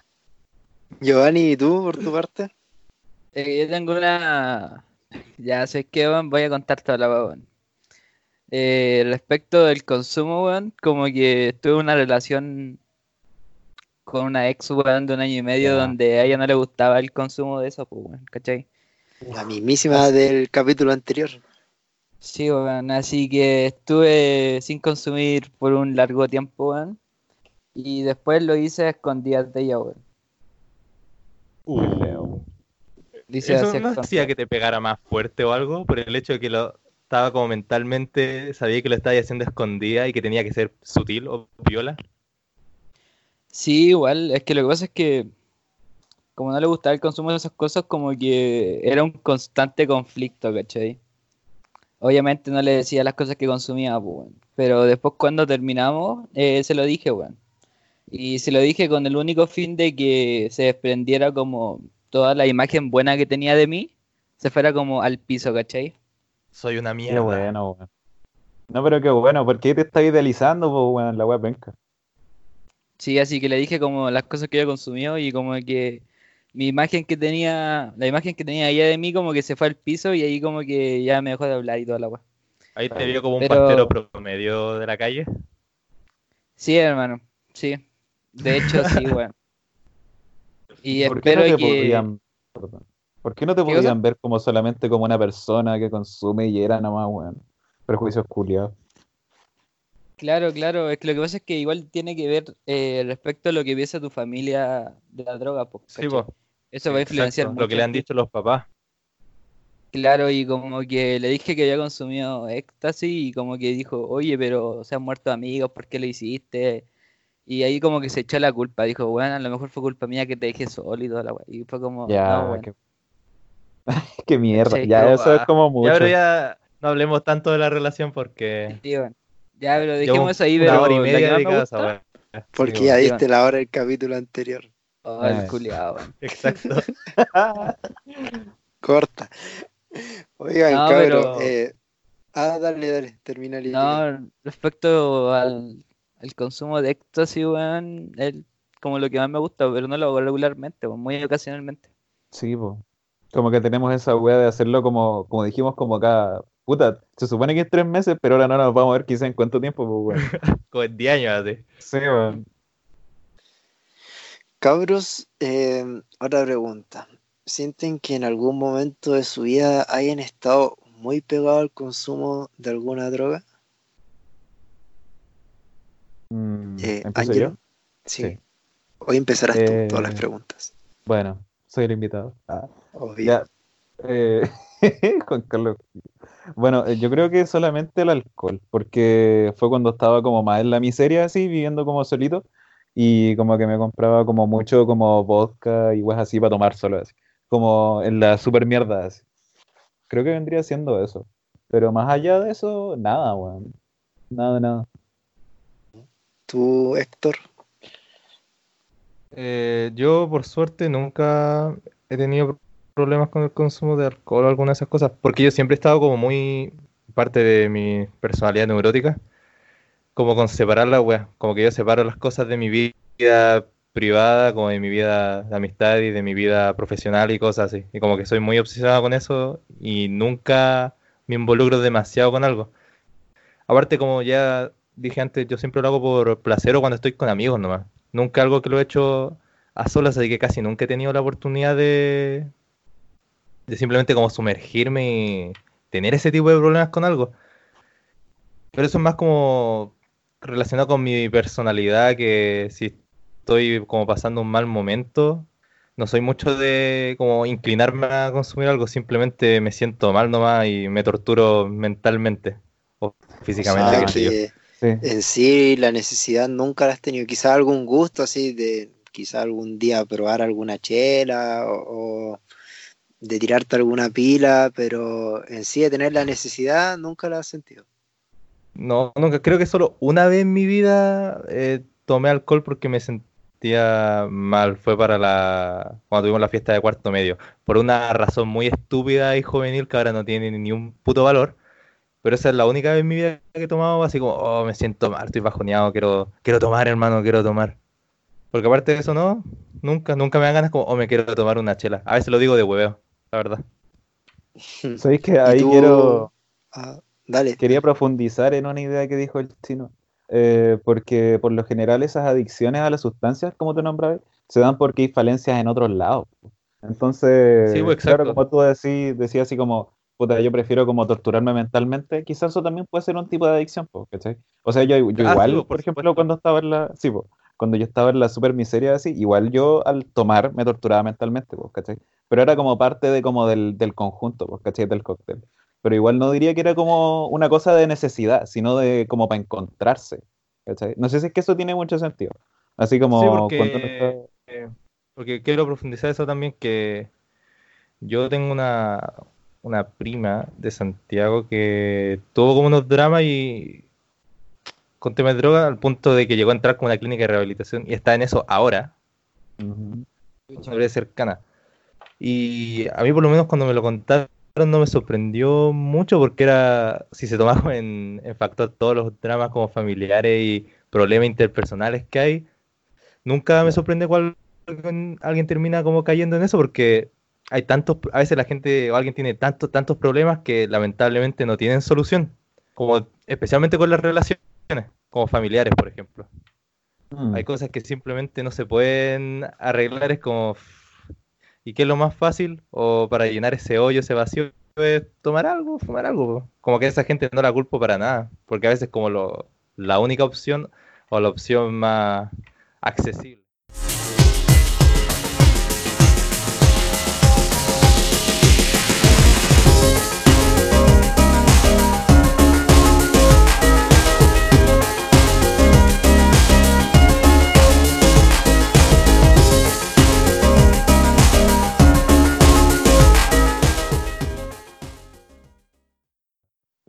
Giovanni, ¿y tú por tu parte? Eh, yo tengo una. Ya sé que, weón, voy a contar toda la weón. Eh, respecto del consumo, weón, como que tuve una relación con una ex, weón, de un año y medio donde a ella no le gustaba el consumo de eso, pues, weón, ¿cachai? La mismísima del capítulo anterior. Sí, weón, así que estuve sin consumir por un largo tiempo, weón. Y después lo hice a escondidas de ella, weón. Muy feo. Dice ¿Eso no hacía que te pegara más fuerte o algo? Por el hecho de que lo estaba como mentalmente, sabía que lo estaba haciendo escondida y que tenía que ser sutil o viola. Sí, igual, es que lo que pasa es que como no le gustaba el consumo de esas cosas, como que era un constante conflicto, ¿cachai? Obviamente no le decía las cosas que consumía, pues, weón. pero después cuando terminamos, eh, se lo dije, weón. Y se lo dije con el único fin de que se desprendiera como toda la imagen buena que tenía de mí, se fuera como al piso, ¿cachai? Soy una Qué mierda. bueno, weón. No, pero qué bueno, ¿por qué te estás idealizando, po, weón? La wea penca. Sí, así que le dije como las cosas que había consumido y como que mi imagen que tenía, la imagen que tenía ella de mí como que se fue al piso y ahí como que ya me dejó de hablar y toda la weá. Ahí te vio como un Pero- pastero promedio de la calle. Sí, hermano, sí. De hecho, sí, <laughs> weón. Y ¿Por qué espero no te que... podían, perdón, ¿por qué no te ¿Qué podían ver como solamente como una persona que consume y era nomás, weón? Prejuicios culiados. Claro, claro, es que lo que pasa es que igual tiene que ver eh, respecto a lo que piensa tu familia de la droga, po, Sí, po. Eso va a influenciar Exacto, Lo que mucho le han dicho los papás. Claro, y como que le dije que había consumido éxtasis y como que dijo, oye, pero se han muerto amigos, ¿por qué lo hiciste? Y ahí como que se echó la culpa, dijo, bueno, a lo mejor fue culpa mía que te dejé solo y toda la wea. Y fue como, Ya, no, bueno. qué... <laughs> qué mierda. Ya, eso es como mucho. Ya, pero ya no hablemos tanto de la relación porque. Sí, bueno. Ya, pero dejemos eso ahí, una pero hora y media. Porque Sí, ya bueno. viste la hora del capítulo anterior. Oh, el culiao, weón. Exacto. <laughs> Corta. Oigan, No, cabrón. pero- eh, Ah, dale, dale, termina idea. No, respecto al, al consumo de éxtasis, weón, es como lo que más me gusta, pero no lo hago regularmente, weón, muy ocasionalmente. Sí, po. Como que tenemos esa wea de hacerlo como, como dijimos, como cada. Puta, se supone que es tres meses, pero ahora no nos vamos a ver quizá en cuánto tiempo, pues, weón. <laughs> Como en 10 años así. Sí, weón. Cabros, eh, otra pregunta. ¿Sienten que en algún momento de su vida hayan estado muy pegados al consumo de alguna droga? Mm, Eh. Sí. Hoy empezarás tú Eh, todas las preguntas. Bueno, soy el invitado. Ah. Obvio. Ya. eh, <laughs> Juan Carlos. Bueno, eh, yo creo que solamente el alcohol, porque fue cuando estaba como más en la miseria, así, viviendo como solito, y como que me compraba como mucho como vodka y weas así para tomar solo, así, como en la super mierda, así. Creo que vendría siendo eso. Pero más allá de eso, nada, weón. Nada, nada. Tú, Héctor. Eh, yo, por suerte, nunca he tenido problemas con el consumo de alcohol o alguna de esas cosas, porque yo siempre he estado como muy parte de mi personalidad neurótica, como con separar la wea, como que yo separo las cosas de mi vida privada, como de mi vida de amistad y de mi vida profesional y cosas así, y como que soy muy obsesionado con eso y nunca me involucro demasiado con algo. Aparte, como ya dije antes, yo siempre lo hago por placer o cuando estoy con amigos nomás. Nunca algo que lo he hecho a solas, así que casi nunca he tenido la oportunidad de, de simplemente como sumergirme y tener ese tipo de problemas con algo. Pero eso es más como relacionado con mi personalidad, que si estoy como pasando un mal momento, no soy mucho de como inclinarme a consumir algo, simplemente me siento mal nomás y me torturo mentalmente o físicamente, O sea, que Sí. en sí la necesidad nunca la has tenido. Quizá algún gusto así de quizá algún día probar alguna chela o, o de tirarte alguna pila, pero en sí de tener la necesidad nunca la has sentido. No, nunca. Creo que solo una vez en mi vida eh, tomé alcohol porque me sentía mal. Fue para la cuando tuvimos la fiesta de cuarto medio. Por una razón muy estúpida y juvenil que ahora no tiene ni un puto valor. Pero esa es la única vez en mi vida que he tomado así como, oh, me siento mal, estoy bajoneado, quiero, quiero tomar, hermano, quiero tomar. Porque aparte de eso, no, nunca, nunca me dan ganas como, oh, me quiero tomar una chela. A veces lo digo de hueveo, la verdad. <laughs> ¿Sabéis que ahí tú? quiero, Ah, dale. quería profundizar en una idea que dijo el chino? Eh, porque por lo general esas adicciones a las sustancias, como te nombrabas, se dan porque hay falencias en otros lados. Entonces, Sí, pues, claro, como tú decís, decías así como, puta, yo prefiero como torturarme mentalmente, quizás eso también puede ser un tipo de adicción, ¿cachai? O sea, yo, yo Ah, igual, pues, por por ejemplo, cuando estaba en la, sí, po, cuando yo estaba en la super miseria así, igual yo al tomar me torturaba mentalmente, po, ¿cachai? Pero era como parte de como del, del conjunto, po, ¿cachai? Del cóctel. Pero igual no diría que era como una cosa de necesidad, sino de como para encontrarse, ¿cachai? No sé si es que eso tiene mucho sentido. Así como Sí, porque, está- porque quiero profundizar eso también, que yo tengo una, una prima de Santiago que tuvo como unos dramas y con temas de droga al punto de que llegó a entrar con una clínica de rehabilitación y está en eso ahora, una breve cercana. Y a mí por lo menos cuando me lo contaron no me sorprendió mucho porque era, si se tomaba en, en factor todos los dramas como familiares y problemas interpersonales que hay, nunca me sorprende alguien, alguien termina como cayendo en eso porque hay tantos, a veces la gente o alguien tiene tantos, tantos problemas que lamentablemente no tienen solución, como especialmente con las relaciones, como familiares, por ejemplo. Mm. Hay cosas que simplemente no se pueden arreglar, es como, ¿y qué es lo más fácil? O para llenar ese hoyo, ese vacío, es tomar algo, fumar algo. Como que a esa gente no la culpo para nada, porque a veces como lo, la única opción o la opción más accesible.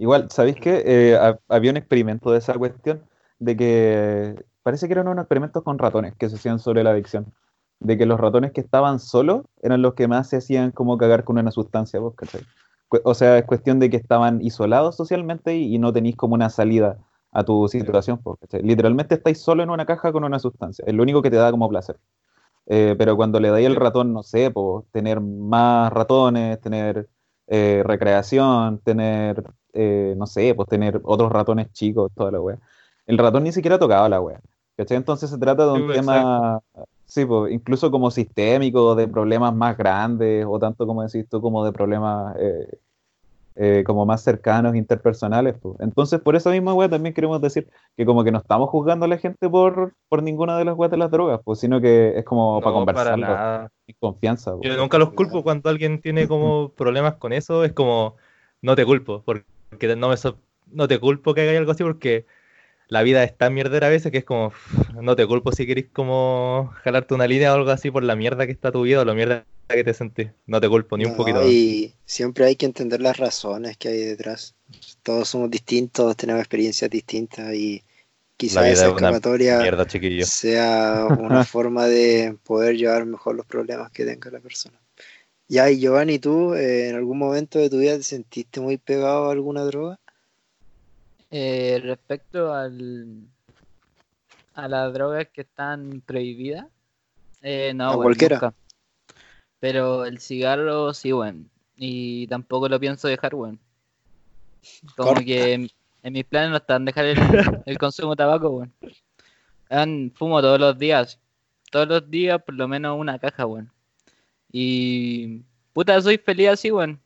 Igual, ¿sabéis qué? Eh, ha- había un experimento de esa cuestión, de que parece que eran unos experimentos con ratones que se hacían sobre la adicción. De que los ratones que estaban solos eran los que más se hacían como cagar con una sustancia, ¿vos cachai? O sea, es cuestión de que estaban isolados socialmente y, y no tenéis como una salida a tu situación, ¿vos cachai? Literalmente estáis solo en una caja con una sustancia, es lo único que te da como placer. Eh, pero cuando le dais el ratón, no sé, pues, tener más ratones, tener eh, recreación, tener, eh, no sé, pues tener otros ratones chicos, toda la wea. El ratón ni siquiera tocaba la wea. ¿Cachai? Entonces se trata de Sí, un pues, tema, sí, pues, incluso como sistémico, de problemas más grandes, o tanto como decís tú, como de problemas eh, eh, como más cercanos, interpersonales. pues. Entonces, por esa misma wea también queremos decir que como que no estamos juzgando a la gente por, por ninguna de las weas de las drogas, pues, sino que es como para No, para conversarlo nada. en confianza. pues. Yo nunca los culpo cuando alguien tiene como <laughs> problemas con eso, es como, no te culpo, porque no, me so- no te culpo que hagáis algo así, porque la vida es tan mierdera a veces que es como, no te culpo si querés como jalarte una línea o algo así por la mierda que está tu vida o la mierda que te sentís. No te culpo ni un poquito. Y siempre hay que entender las razones que hay detrás. Todos somos distintos, tenemos experiencias distintas y quizás esa una escapatoria Mierda, sea una <laughs> forma de poder llevar mejor los problemas que tenga la persona. Ya, y Giovanni, ¿tú eh, en algún momento de tu vida te sentiste muy pegado a alguna droga? Eh, respecto al, a las drogas que están prohibidas, eh, no, ¿A weón, cualquiera? nunca. Pero el cigarro sí, bueno. Y tampoco lo pienso dejar, bueno. Como Corta. que en, en mis planes no están dejar el, <laughs> el consumo de tabaco, bueno. fumo todos los días. Todos los días por lo menos una caja, bueno. Y puta, soy feliz así, bueno.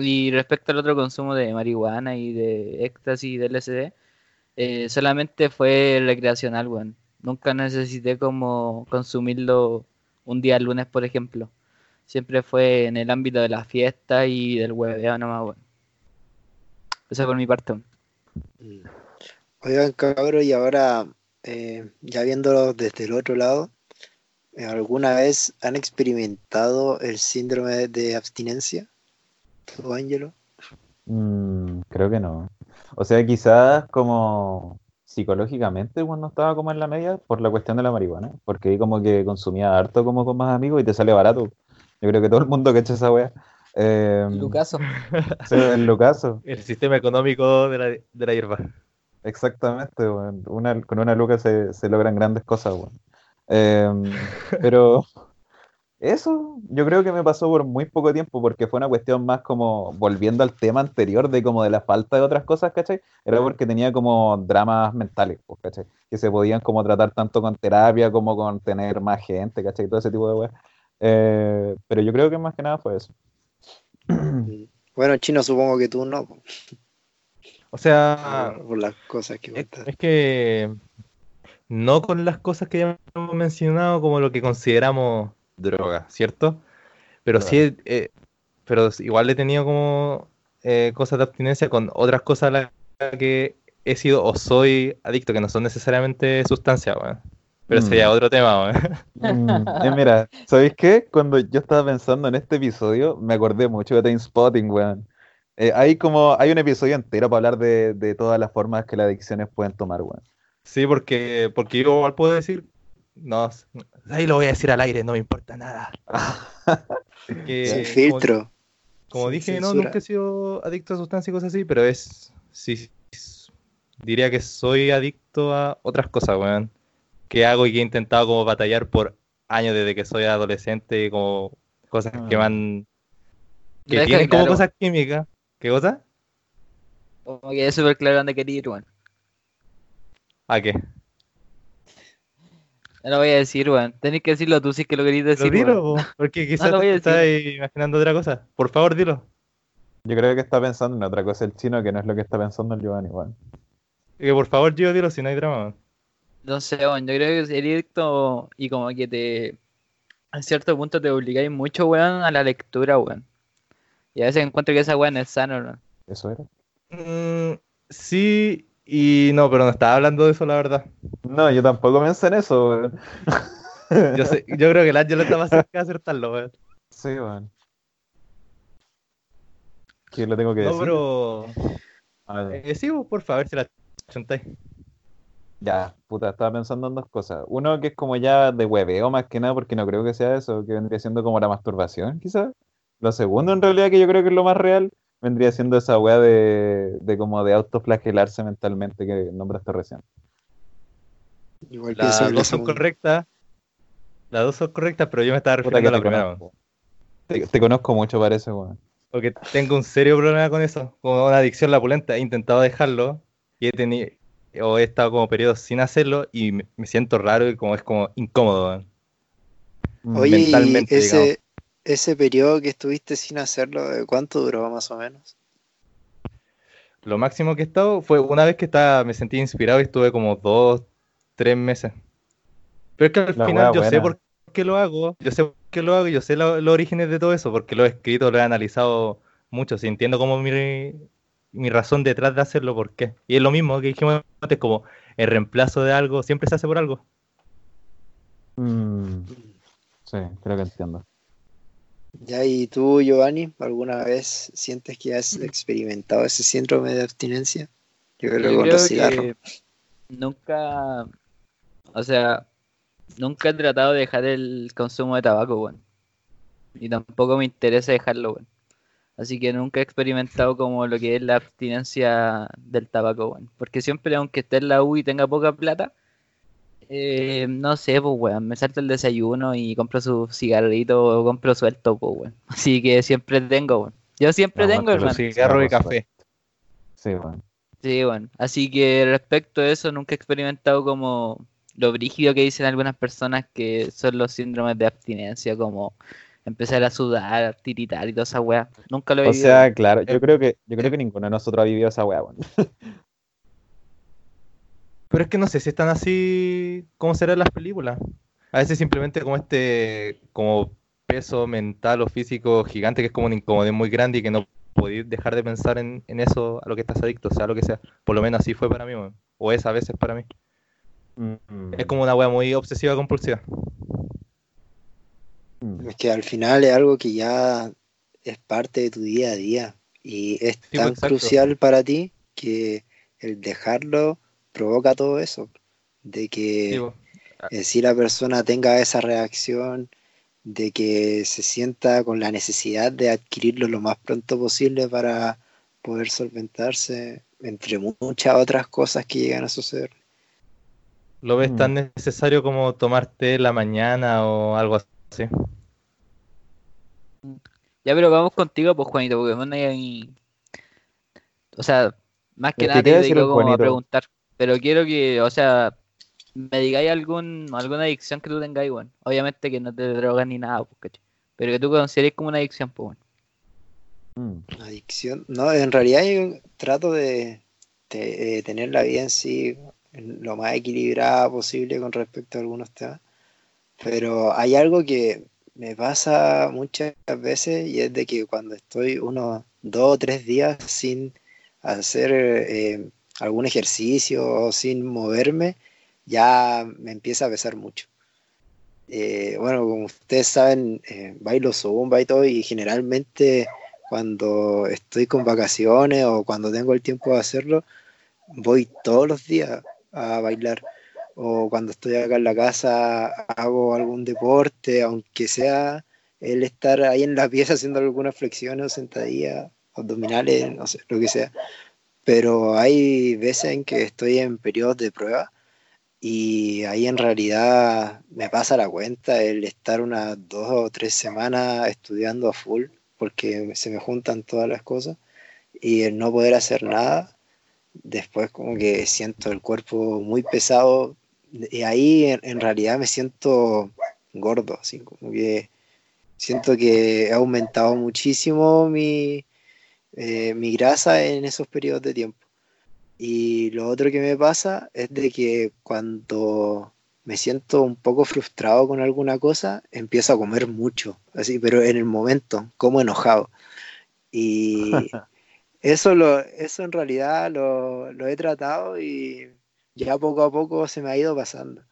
Y respecto al otro consumo de marihuana y de éxtasis y de LSD, eh, solamente fue recreacional, weón. Nunca necesité como consumirlo un día lunes, por ejemplo. Siempre fue en el ámbito de la fiesta y del hueveo nomás, weón. Eso por mi parte. weón. Mm. Oigan, cabros, y ahora, eh, ya viéndolo desde el otro lado, ¿alguna vez han experimentado el síndrome de abstinencia? ¿Tú, Ángelo? Mm, creo que no. O sea, quizás como psicológicamente cuando estaba como en la media por la cuestión de la marihuana, porque ahí como que consumía harto como con más amigos y te sale barato. Yo creo que todo el mundo que echa esa wea. Eh, Lucaso. sí, el Lucaso, <laughs> El sistema económico de la, de la hierba. exactamente. Una, con una luca se, se logran grandes cosas, weón. Eh, <laughs> pero eso yo creo que me pasó por muy poco tiempo porque fue una cuestión más como volviendo al tema anterior de como de la falta de otras cosas, ¿cachai? Era porque tenía como dramas mentales, pues, ¿cachai? Que se podían como tratar tanto con terapia como con tener más gente, ¿cachai? Todo ese tipo de weas. Eh, pero yo creo que más que nada fue eso. Bueno, chino, supongo que tú no, O sea, por, por las cosas que es, es que no con las cosas que ya hemos mencionado como lo que consideramos droga, ¿cierto? Pero sí, eh, pero igual he tenido como eh, cosas de abstinencia con otras cosas a las que he sido o soy adicto, que no son necesariamente sustancias, weón. Pero ese Mm. otro tema, weón. Mm, eh, mira, ¿sabéis qué? Cuando yo estaba pensando en este episodio, me acordé mucho de Trainspotting, weón. Eh, hay como, hay un episodio entero para hablar de, de todas las formas que las adicciones pueden tomar, weón. Sí, porque, porque yo igual puedo decir, no, ahí lo voy a decir al aire, no me importa nada. <laughs> Que, Sin filtro. Como sin dije, no, nunca he sido adicto a sustancias y cosas así, pero es. Sí, diría que soy adicto a otras cosas, weón. Que hago y que he intentado como batallar por años desde que soy adolescente, como cosas que Ah. van. Lo que tienen como claro. cosas químicas. ¿Qué cosa? Como que es súper claro dónde quería ir, weón. ¿A qué? No lo voy a decir, weón. Tenés que decirlo tú si es que lo querías decir, dilo, weón. po, <laughs> porque quizás lo te estás imaginando otra cosa. Por favor, dilo. Yo creo que está pensando en otra cosa el chino que no es lo que está pensando el Giovanni, weón. Que por favor, Gio, dilo si no hay drama. weón. No sé, weón, yo creo que sería directo y como que te. A cierto punto te obligáis mucho, weón, a la lectura, weón. Y a veces encuentro que esa weón es sano, ¿no? Eso era. Mm, sí y no, pero no estaba hablando de eso, la verdad. No, yo tampoco pensé en eso, weón. Yo, sé- yo creo que el Ángel está más cerca de acertarlo, weón. Sí, weón. ¿Qué lo tengo que No, decir? pero. A ver. Eh, sí, vos, por favor, si la chuntáis. Ya, puta, estaba pensando en dos cosas. Uno que es como ya de hueveo más que nada, porque no creo que sea eso, que vendría siendo como la masturbación, quizás. Lo segundo, en realidad, que yo creo que es lo más real, vendría siendo esa wea de, de como de autoflagelarse mentalmente que nombraste recién. Igual pienso Las dos son correctas. Las dos son correctas, pero yo me estaba refiriendo que a la te primera. conozco. Te, te conozco mucho, parece, weón. Porque tengo un serio problema con eso. Como una adicción a la pulenta. He intentado dejarlo y he tenido. O he estado como periodos sin hacerlo y me, me siento raro y como es como incómodo. weón. Mm, Oye, mentalmente, ese, ese periodo que estuviste sin hacerlo, ¿de ¿cuánto duró más o menos? Lo máximo que he estado fue una vez que estaba, me sentí inspirado y estuve como dos, tres meses. Pero es que al La final yo sé por qué lo hago, yo sé por qué lo hago y yo sé lo- los orígenes de todo eso, porque lo he escrito, lo he analizado mucho, si entiendo como mi, mi razón detrás de hacerlo, por qué. Y es lo mismo que dijimos antes, como el reemplazo de algo siempre se hace por algo. mm, sí, creo que entiendo. Ya, y tú, Giovanni, ¿alguna vez sientes que has experimentado ese síndrome de abstinencia? Yo creo que Yo con creo los cigarros. que nunca, o sea, nunca he tratado de dejar el consumo de tabaco, weón. Y tampoco me interesa dejarlo, weón. Así que nunca he experimentado como lo que es la abstinencia del tabaco, weón. Porque siempre, aunque esté en la U y tenga poca plata, eh, no sé, pues, weón, me salto el desayuno y compro su cigarrito o compro suelto, pues, weón. <laughs> Así que siempre tengo, weón. Yo siempre Vamos, tengo, hermano. Cigarro y café. Sí, weón. Sí, bueno. Así que respecto a eso, nunca he experimentado como lo brígido que dicen algunas personas que son los síndromes de abstinencia, como empezar a sudar, tiritar y toda esa weá. Nunca lo he O vivido. sea, claro, yo Eh, creo que, yo creo que ninguno de nosotros ha vivido esa weá, weón. <laughs> Pero es que no sé si están así como serán las películas. A veces simplemente como este como peso mental o físico gigante que es como una incomodidad muy grande y que no podéis dejar de pensar en, en eso a lo que estás adicto, sea lo que sea. Por lo menos así fue para mí, o es a veces para mí. Mm, Es como una wea muy obsesiva compulsiva. Es que al final es algo que ya es parte de tu día a día y es pues, tan exacto. crucial para ti que el dejarlo provoca todo eso. De que Sí, po. eh, si la persona tenga esa reacción, de que se sienta con la necesidad de adquirirlo lo más pronto posible para poder solventarse, entre mu- muchas otras cosas que llegan a suceder. ¿Lo ves Mm. tan necesario como tomarte la mañana o algo así? Ya, pero vamos contigo, pues, Juanito, porque bueno, hay- O sea, más que Es nada ¿qué te el dedico como a preguntar. Pero quiero que, o sea, me digáis algún, alguna adicción que tú tengáis, bueno. Obviamente que no te drogas ni nada, pues, ¿cachai? Pero que tú consideres como una adicción, pues, bueno. Mm. Adicción. No, en realidad yo trato de, de, de tener la vida en sí lo más equilibrada posible con respecto a algunos temas. Pero hay algo que me pasa muchas veces y es de que cuando estoy unos dos o tres días sin hacer eh, algún ejercicio sin moverme, ya me empieza a pesar mucho. Eh, bueno, como ustedes saben, eh, bailo zumba y todo y generalmente cuando estoy con vacaciones o cuando tengo el tiempo de hacerlo, voy todos los días a bailar. O cuando estoy acá en la casa hago algún deporte, aunque sea el estar ahí en la pieza haciendo algunas flexiones o sentadillas, abdominales, no sé, lo que sea. Pero hay veces en que estoy en periodos de prueba y ahí en realidad me pasa la cuenta el estar unas dos o tres semanas estudiando a full porque se me juntan todas las cosas y el no poder hacer nada, después como que siento el cuerpo muy pesado y ahí en, realidad me siento gordo, así como que siento que ha aumentado muchísimo mi, eh, mi grasa en esos periodos de tiempo. Y lo otro que me pasa es de que cuando me siento un poco frustrado con alguna cosa, empiezo a comer mucho, así, pero en el momento, como enojado. Y <laughs> eso, lo, eso en realidad lo, lo he tratado y ya poco a poco se me ha ido pasando.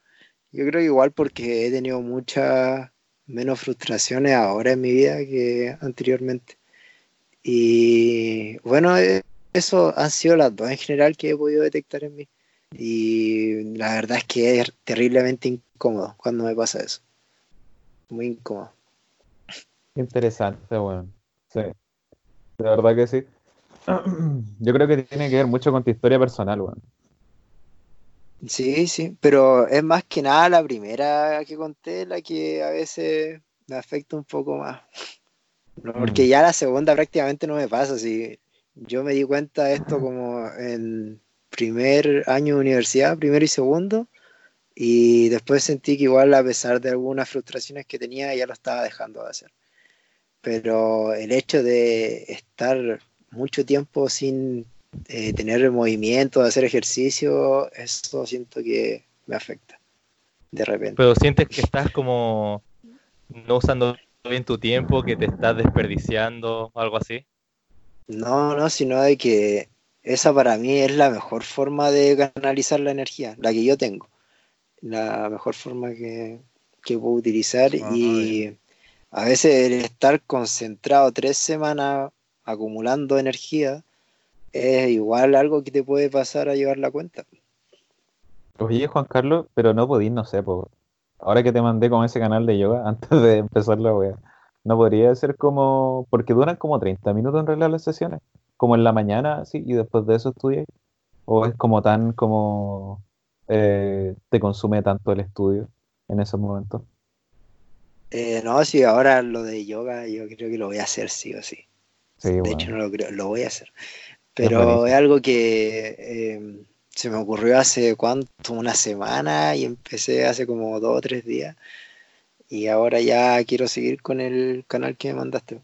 Yo creo que igual porque he tenido muchas menos frustraciones ahora en mi vida que anteriormente. Y bueno, eh, eso han sido las dos en general que he podido detectar en mí. Y la verdad es que es terriblemente incómodo cuando me pasa eso. Muy incómodo. Interesante, bueno. Sí. De verdad que sí. <clears throat> Yo creo que tiene que ver mucho con tu historia personal, bueno. Sí, sí, pero es más que nada la primera que conté la que a veces me afecta un poco más. Porque Mm. ya la segunda prácticamente no me pasa. Si yo me di cuenta de esto como en primer año de universidad, primero y segundo, y después sentí que igual a pesar de algunas frustraciones que tenía, ya lo estaba dejando de hacer. Pero el hecho de estar mucho tiempo sin eh, tener movimiento, hacer ejercicio, eso siento que me afecta de repente. Pero sientes que estás como no usando bien tu tiempo, que te estás desperdiciando o algo así. No, no, sino de que esa para mí es la mejor forma de canalizar la energía, la que yo tengo. La mejor forma que, que puedo utilizar Ah, y a veces el estar concentrado tres semanas acumulando energía es igual algo que te puede pasar a llevar la cuenta. Oye, Juan Carlos, pero no podís, no sé, po. Ahora que te mandé con ese canal de yoga <laughs> antes de empezar la wea, no podría ser como, porque duran como 30 minutos en realidad las sesiones, como en la mañana, sí, y después de eso estudias, o es como tan como eh, te consume tanto el estudio en esos momentos. Eh, no, si ahora lo de yoga yo creo que lo voy a hacer sí o sí. Sí, de bueno. hecho no lo creo, lo voy a hacer. Pero es algo que eh, se me ocurrió hace cuánto, una semana y empecé hace como dos o tres días. Y ahora ya quiero seguir con el canal que me mandaste.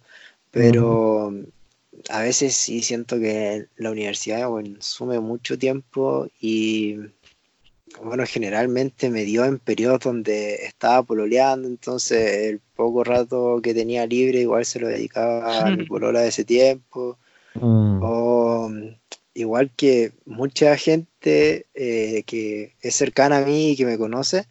Pero a veces sí siento que la universidad bueno, consume mucho tiempo y bueno, generalmente me dio en periodos donde estaba pololeando, entonces el poco rato que tenía libre igual se lo dedicaba a mi <laughs> polola de ese tiempo. Mm, O igual que mucha gente eh, que es cercana a mí y que me conoce,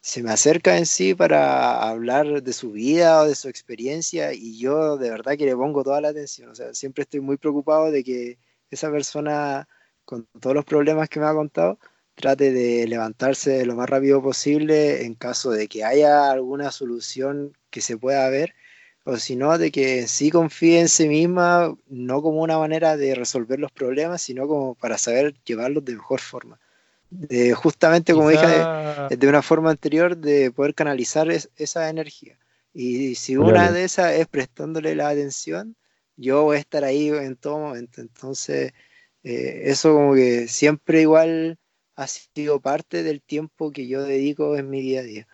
se me acerca en sí para hablar de su vida o de su experiencia y yo de verdad que le pongo toda la atención. O sea, siempre estoy muy preocupado de que esa persona, con todos los problemas que me ha contado, trate de levantarse lo más rápido posible en caso de que haya alguna solución que se pueda ver o si no, de que sí confíe en sí misma, no como una manera de resolver los problemas, sino como para saber llevarlos de mejor forma. De, justamente como dije Quizá- de una forma anterior, de poder canalizar es- esa energía. Y si Claro. una de esas es prestándole la atención, yo voy a estar ahí en todo momento. Entonces, eh, eso como que siempre igual ha sido parte del tiempo que yo dedico en mi día a día.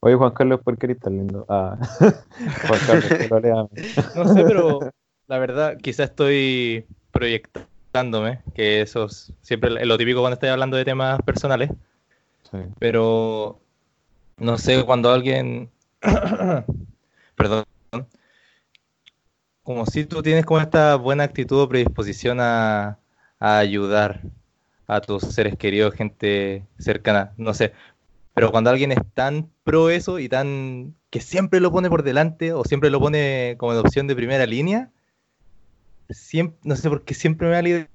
Oye, Juan Carlos, ¿por qué eres tan lindo? Ah, <laughs> Juan Carlos. <laughs> No sé, pero <laughs> la verdad, quizá estoy proyectándome, que eso es siempre lo típico cuando estoy hablando de temas personales, Sí. pero no sé, cuando alguien, <coughs> perdón, como si tú tienes como esta buena actitud o predisposición a, a ayudar a tus seres queridos, gente cercana, no sé, pero cuando alguien es tan pro eso y tan que siempre lo pone por delante o siempre lo pone como de opción de primera línea, siempre, no sé por qué siempre me da la idea,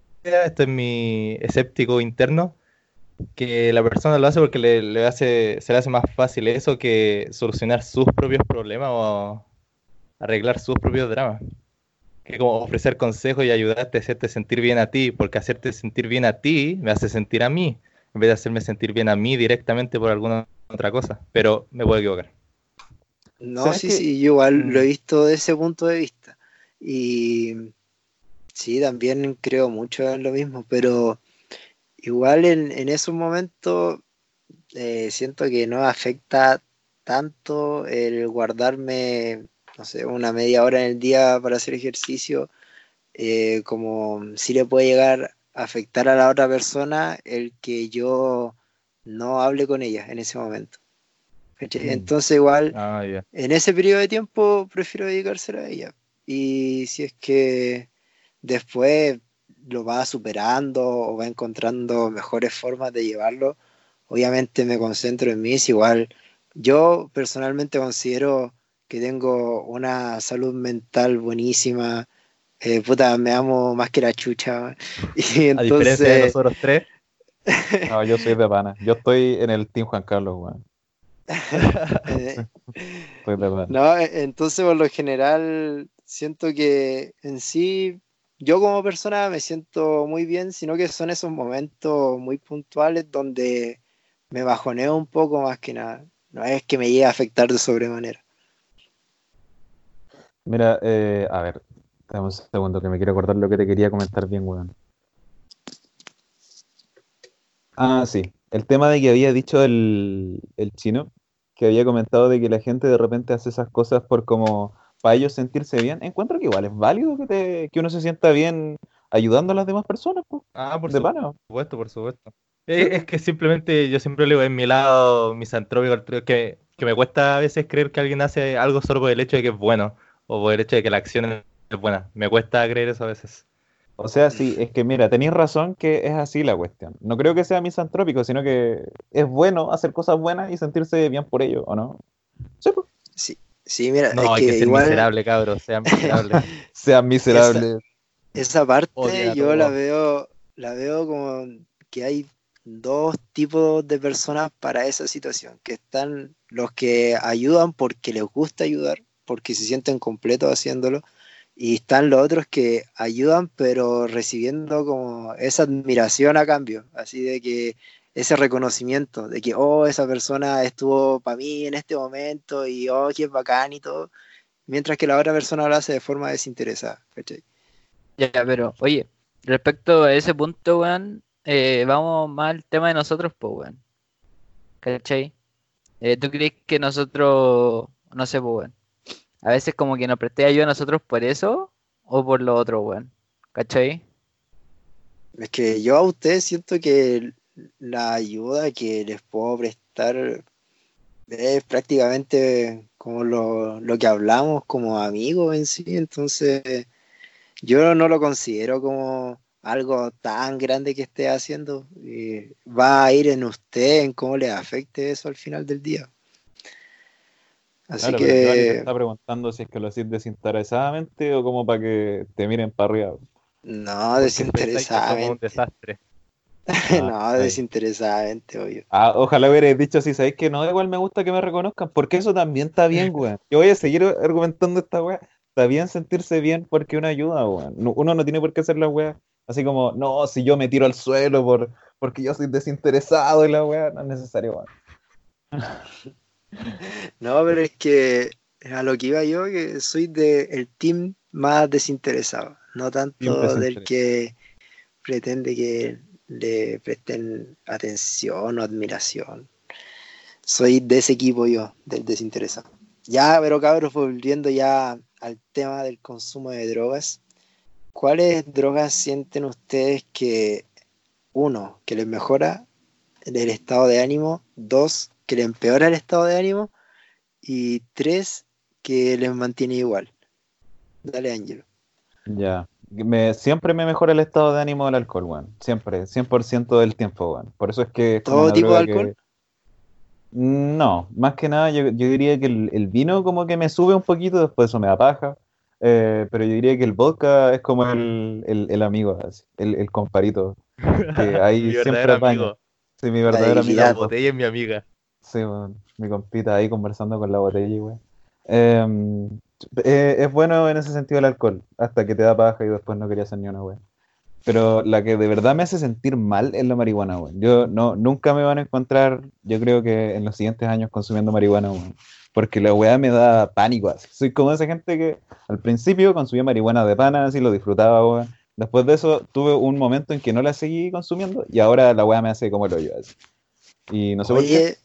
esto es mi escéptico interno, que la persona lo hace porque le, le hace, se le hace más fácil eso que solucionar sus propios problemas o arreglar sus propios dramas. Que como ofrecer consejos y ayudarte a hacerte sentir bien a ti, porque hacerte sentir bien a ti me hace sentir a mí, en vez de hacerme sentir bien a mí directamente por alguna otra cosa. Pero me puedo equivocar. No, ¿Sabes sí, sí, yo igual lo he Mm. visto desde ese punto de vista. Y sí, también creo mucho en lo mismo, pero igual en, en esos momentos eh, siento que no afecta tanto el guardarme, no sé, una media hora en el día para hacer ejercicio, eh, como si le puede llegar afectar a la otra persona el que yo no hable con ella en ese momento. Mm. Entonces igual Ah, en ese periodo de tiempo prefiero dedicárselo a ella. Y si es que después lo va superando o va encontrando mejores formas de llevarlo, obviamente me concentro en mí. Si igual yo personalmente considero que tengo una salud mental buenísima. Eh, puta, me amo más que la chucha. <laughs> Y A diferencia de entonces, nosotros tres. <laughs> No, yo soy de pana. Yo estoy en el Team Juan Carlos, weón. <laughs> Estoy de pana. No, e- entonces por lo general siento que en sí yo como persona me siento muy bien, sino que son esos momentos muy puntuales donde me bajoneo un poco más que nada. No es que me llegue a afectar de sobremanera. Mira, eh, a ver, dame un segundo que me quiero acordar lo que te quería comentar bien, weón. Ah, sí. El tema de que había dicho el, el chino, que había comentado de que la gente de repente hace esas cosas por como para ellos sentirse bien. Encuentro que igual es válido que, te, que uno se sienta bien ayudando a las demás personas, pues, Ah, por de pana. supuesto, por supuesto. Es, es que simplemente yo siempre le digo en mi lado misantrópico que, que me cuesta a veces creer que alguien hace algo solo por el hecho de que es bueno o por el hecho de que la acción es buena. Me cuesta creer eso a veces. O sea, sí, es que mira, tenéis razón que es así la cuestión. No creo que sea misantrópico, sino que es bueno hacer cosas buenas y sentirse bien por ello, ¿o no? Sí, pues. Sí, sí, mira, No, es hay que, que ser igual miserable, cabros, sean <laughs> miserables. Sean miserables. esa parte Odia yo todo. la veo, la veo como que hay dos tipos de personas para esa situación, que están los que ayudan porque les gusta ayudar, porque se sienten completos haciéndolo, y están los otros que ayudan pero recibiendo como esa admiración a cambio, así de que ese reconocimiento de que, oh, esa persona estuvo para mí en este momento y, oh, qué bacán y todo, mientras que la otra persona lo hace de forma desinteresada. ¿cachai? Ya, pero, oye, respecto a ese punto, weón, eh, vamos más al tema de nosotros, pues, weón. ¿Cachai? Eh, ¿tú crees que nosotros, no sé, pues, weón, a veces como que nos presté ayuda a nosotros por eso o por lo otro, weón? ¿Cachai? Es que yo a ustedes siento que la ayuda que les puedo prestar es prácticamente como lo, lo que hablamos como amigos en sí, entonces yo no lo considero como algo tan grande que esté haciendo. va a ir en usted, en cómo le afecte eso al final del día. Así Claro, que está preguntando si es que lo haces desinteresadamente o como para que te miren para arriba. no, un desinteresadamente. desastre. <laughs> no, Ah, desinteresadamente, obvio. Ah, ojalá hubierais dicho así, ¿sabéis que no? Igual me gusta que me reconozcan, porque eso también está bien, <laughs> weón. Yo voy a seguir argumentando esta weá. Está bien sentirse bien porque uno ayuda, weón. No- Uno no tiene por qué hacer la weá. Así como, no, si yo me tiro al suelo por, porque yo soy desinteresado y la weá, no es necesario, weón. <laughs> <laughs> No, pero es que a lo que iba yo, que soy del team más desinteresado, no tanto del que pretende que le presten atención o admiración. Soy de ese equipo yo, del desinteresado. Ya, pero cabros, volviendo ya al tema del consumo de drogas, ¿cuáles drogas sienten ustedes que, uno, que les mejora el estado de ánimo, dos, que les empeora el estado de ánimo, y tres, que les mantiene igual? Dale, Ángelo. Ya. Me, siempre me mejora el estado de ánimo del alcohol, weón. Siempre, 100% del tiempo, weón. Por eso es que... es ¿Todo tipo de que- alcohol? No, más que nada yo, yo diría que el, el vino como que me sube un poquito, después eso me da paja. Eh, pero yo diría que el vodka es como el, el, el amigo, así, el, el comparito. Que <laughs> ahí Mi siempre verdadero apaña. amigo. Sí, mi verdadero amigo. La botella es mi amiga. Sí, weón, mi compita ahí conversando con la botella, güey. Em, eh, es bueno en ese sentido el alcohol, hasta que te da paja y después no quería hacer ni una, güey. Pero la que de verdad me hace sentir mal es la marihuana, güey. Yo no, nunca me van a encontrar, yo creo que en los siguientes años consumiendo marihuana, güey. Porque la weá me da pánico, así. Soy como esa gente que al principio consumía marihuana de pana, así lo disfrutaba, güey. Después de eso tuve un momento en que no la seguí consumiendo y ahora la weá me hace como el hoyo, así. Y no sé por qué.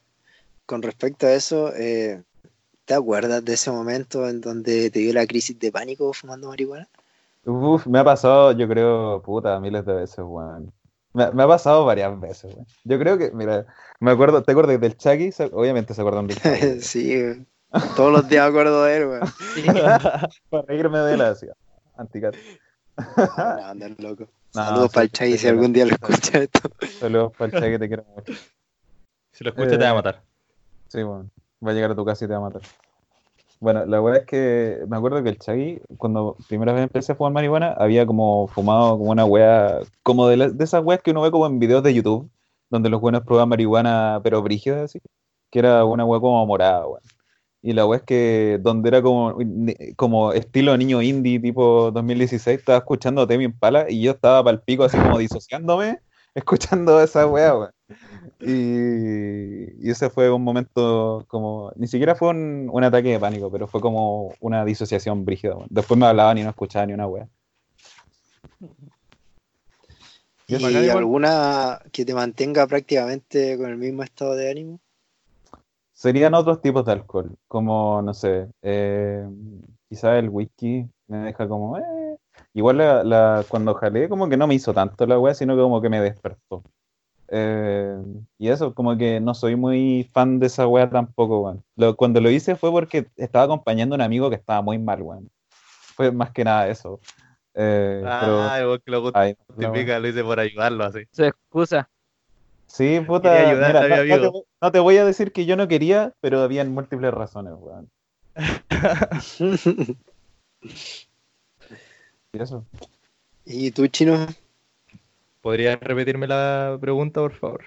Con respecto a eso, eh, ¿te acuerdas de ese momento en donde te dio la crisis de pánico fumando marihuana? Uf, me ha pasado, yo creo, puta, miles de veces, weón. Me, me ha pasado varias veces, weón. Yo creo que, mira, me acuerdo, ¿te acuerdas del Chucky? Obviamente se acuerdan del <laughs> Chucky. sí, weón. todos los días me acuerdo de él, weón. <laughs> <laughs> Para reírme de él así. Anticat. No, anda loco. No, Saludos para el sí, si algún día lo escucha esto. Saludos para el Chucky, te quiero mucho. Si lo escuchas te va a matar. Sí, bueno, va a llegar a tu casa y te va a matar. Bueno, la verdad es que me acuerdo que el Chagui, cuando primera vez empecé a fumar marihuana, había como fumado como una wea, como de, la- de esas weas que uno ve como en videos de YouTube, donde los buenos prueban marihuana, pero brígida, así, que era una wea como morada, weón. Y la wea es que donde era como, como estilo niño indie, tipo 2016, estaba escuchando Temi Impala y yo estaba para el pico así como disociándome, <laughs> escuchando esa wea, weón. Y, y ese fue un momento como, ni siquiera fue un, un ataque de pánico, pero fue como una disociación brígida. Después me hablaban y no escuchaba ni una wea. ¿Y alguna que te mantenga prácticamente con el mismo estado de ánimo? Serían otros tipos de alcohol, como, no sé, eh, quizás el whisky me deja como, eh. Igual la, la- cuando jalé como que no me hizo tanto la wea, sino que como que me despertó. Eh, y eso, como que no soy muy fan de esa wea tampoco, weón. Lo- cuando lo hice fue porque estaba acompañando a un amigo que estaba muy mal, weón. Fue más que nada eso. Eh, pero, Ah, igual que lo ay, no, justifica, lo hice por ayudarlo así. Su excusa. Sí, puta, Quería ayudar, mira, había no, no te, habido. voy- no te voy a decir que yo no quería, pero habían múltiples razones, weón. <laughs> Y eso. ¿Y tú, Chino? ¿Podrías repetirme la pregunta, por favor?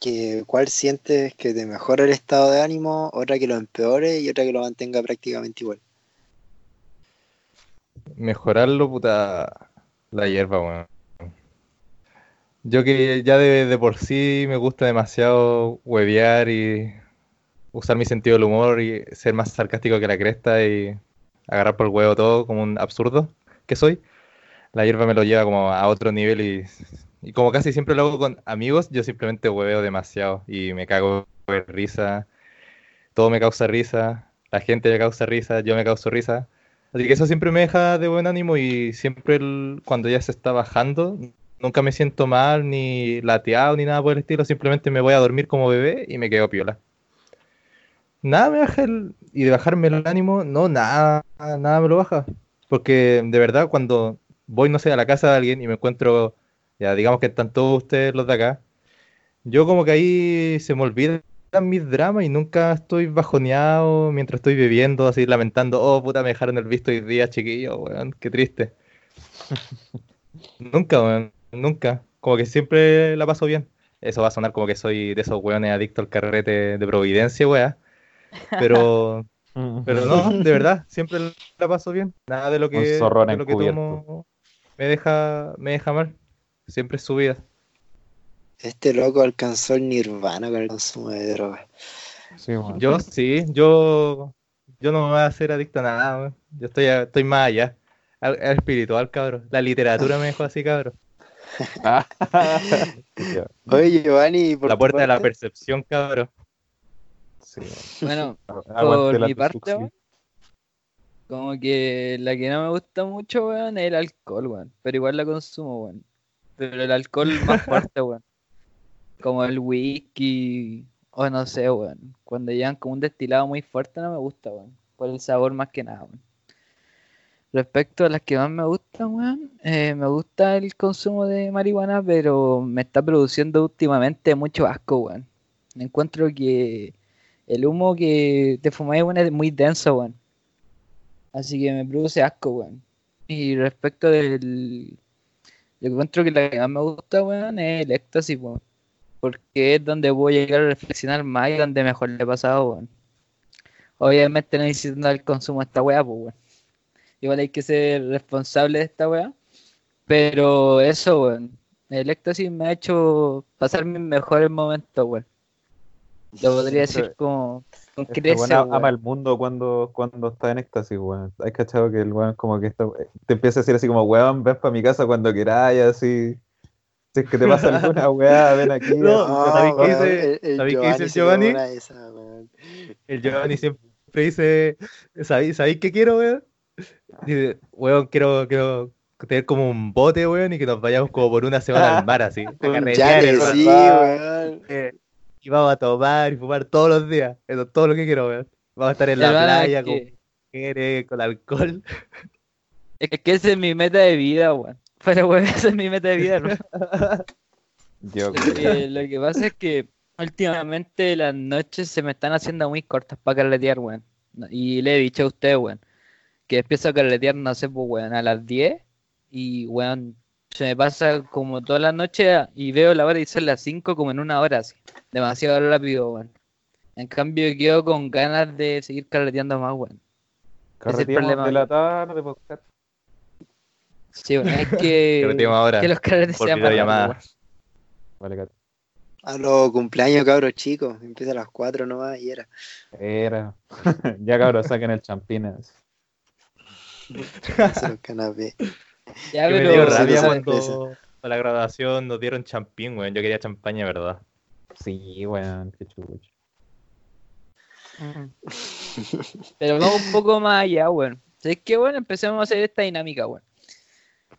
que ¿Cuál sientes que te mejora el estado de ánimo, otra que lo empeore y otra que lo mantenga prácticamente igual? Mejorarlo, puta, la hierba, weón. Yo que ya de, de por sí me gusta demasiado huevear y usar mi sentido del humor y ser más sarcástico que la cresta y agarrar por el huevo todo como un absurdo que soy. La hierba me lo lleva como a otro nivel y, y como casi siempre lo hago con amigos, yo simplemente hueveo demasiado y me cago de risa. Todo me causa risa, la gente me causa risa, yo me causo risa. Así que eso siempre me deja de buen ánimo y siempre cuando ya se está bajando, nunca me siento mal, ni lateado, ni nada por el estilo, simplemente me voy a dormir como bebé y me quedo piola. Nada me baja el... Y de bajarme el ánimo, no, nada, nada me lo baja. Porque de verdad cuando voy, no sé, a la casa de alguien y me encuentro, ya digamos que están todos ustedes los de acá, yo como que ahí se me olvidan mis dramas y nunca estoy bajoneado mientras estoy bebiendo, así lamentando, oh puta, me dejaron el visto hoy día, chiquillo, weón, qué triste. <laughs> Nunca, weón, nunca. Como que siempre la paso bien. Eso va a sonar como que soy de esos weones adictos al carrete de Providencia, weá. Pero, <laughs> pero no, de verdad, siempre la paso bien. Nada de lo que, de lo que tomo me deja, me deja mal. Siempre es su vida. Este loco alcanzó el nirvana con el consumo de drogas. Sí. Yo sí, yo, yo no me voy a hacer adicto a nada, weón. Yo estoy, estoy más allá. Al, al espiritual, cabrón. La literatura me dejó así, cabrón. <laughs> Oye, Giovanni, por La puerta de la percepción, cabrón. sí. Bueno, <laughs> Aguante por mi parte, como que la que no me gusta mucho, weón, es el alcohol, weón. Pero igual la consumo, weón. Pero el alcohol más fuerte, weón. Como el whisky, o no sé, weón. Cuando llegan como un destilado muy fuerte no me gusta, weón. Por el sabor más que nada, weón. Respecto a las que más me gustan, weón, eh, me gusta el consumo de marihuana, pero me está produciendo últimamente mucho asco, weón. Encuentro que el humo que te fumáis, weón, es muy denso, weón. Así que me produce asco, weón. Y respecto del... Yo encuentro que la que más me gusta, weón, es el éxtasis, weón. Porque es donde voy a llegar a reflexionar más y donde mejor le he pasado, weón. Obviamente no necesitando el consumo de esta weá, pues, weón. Igual hay que ser responsable de esta weá. Pero eso, weón. El éxtasis me ha hecho pasar mis mejores momentos, weón. Lo podría decir como con Este weón weón. ama el mundo cuando, cuando está en éxtasis, weón. Hay cachado que el weón como que está, te empieza a decir así como, weón, ven para mi casa cuando queráis, así. Si es que te pasa <laughs> alguna weá, ven aquí. No, ¿sabéis qué dice- el, el ¿sabéis qué dice el Giovanni? El Giovanni siempre dice, ¿sabéis, ¿sabéis qué quiero, weón? Dice, weón, quiero, quiero tener como un bote, weón, y que nos vayamos como por una semana al mar, así. hermano. <laughs> sí, weón. Eh, Y vamos a tomar y fumar todos los días. Eso es todo lo que quiero, weón. Vamos a estar en la playa con que- mujeres, con alcohol. Es que esa es mi meta de vida, weón. Pero, weón, esa es mi meta de vida, hermano. <laughs> Yo, Lo que, lo que pasa es que últimamente las noches se me están haciendo muy cortas para carretear, weón. Y le he dicho a usted, weón, que empiezo a carretear, no sé, pues, weón, a las 10 y, weón, se me pasa como toda la noche y veo la hora y son las 5 como en una hora, así. Demasiado rápido, weón. En cambio, quedo con ganas de seguir carreteando más, weón. Carreteamos problema. de la tarde, podcast. Sí, weón, es que, <laughs> ahora. que los carretes sean rápidos, Vale, Cat. A los cumpleaños, cabros chicos. Empieza a las 4 nomás y era. Era. <laughs> ya cabrón, saquen el los canapés. weón. Ya, Que me pero... dio rabia cuando para la graduación nos dieron champín, weón. Yo quería champaña, ¿verdad? Sí, weón, qué chucho. Pero vamos un poco más allá, weón. Es que, bueno, empecemos a hacer esta dinámica, weón.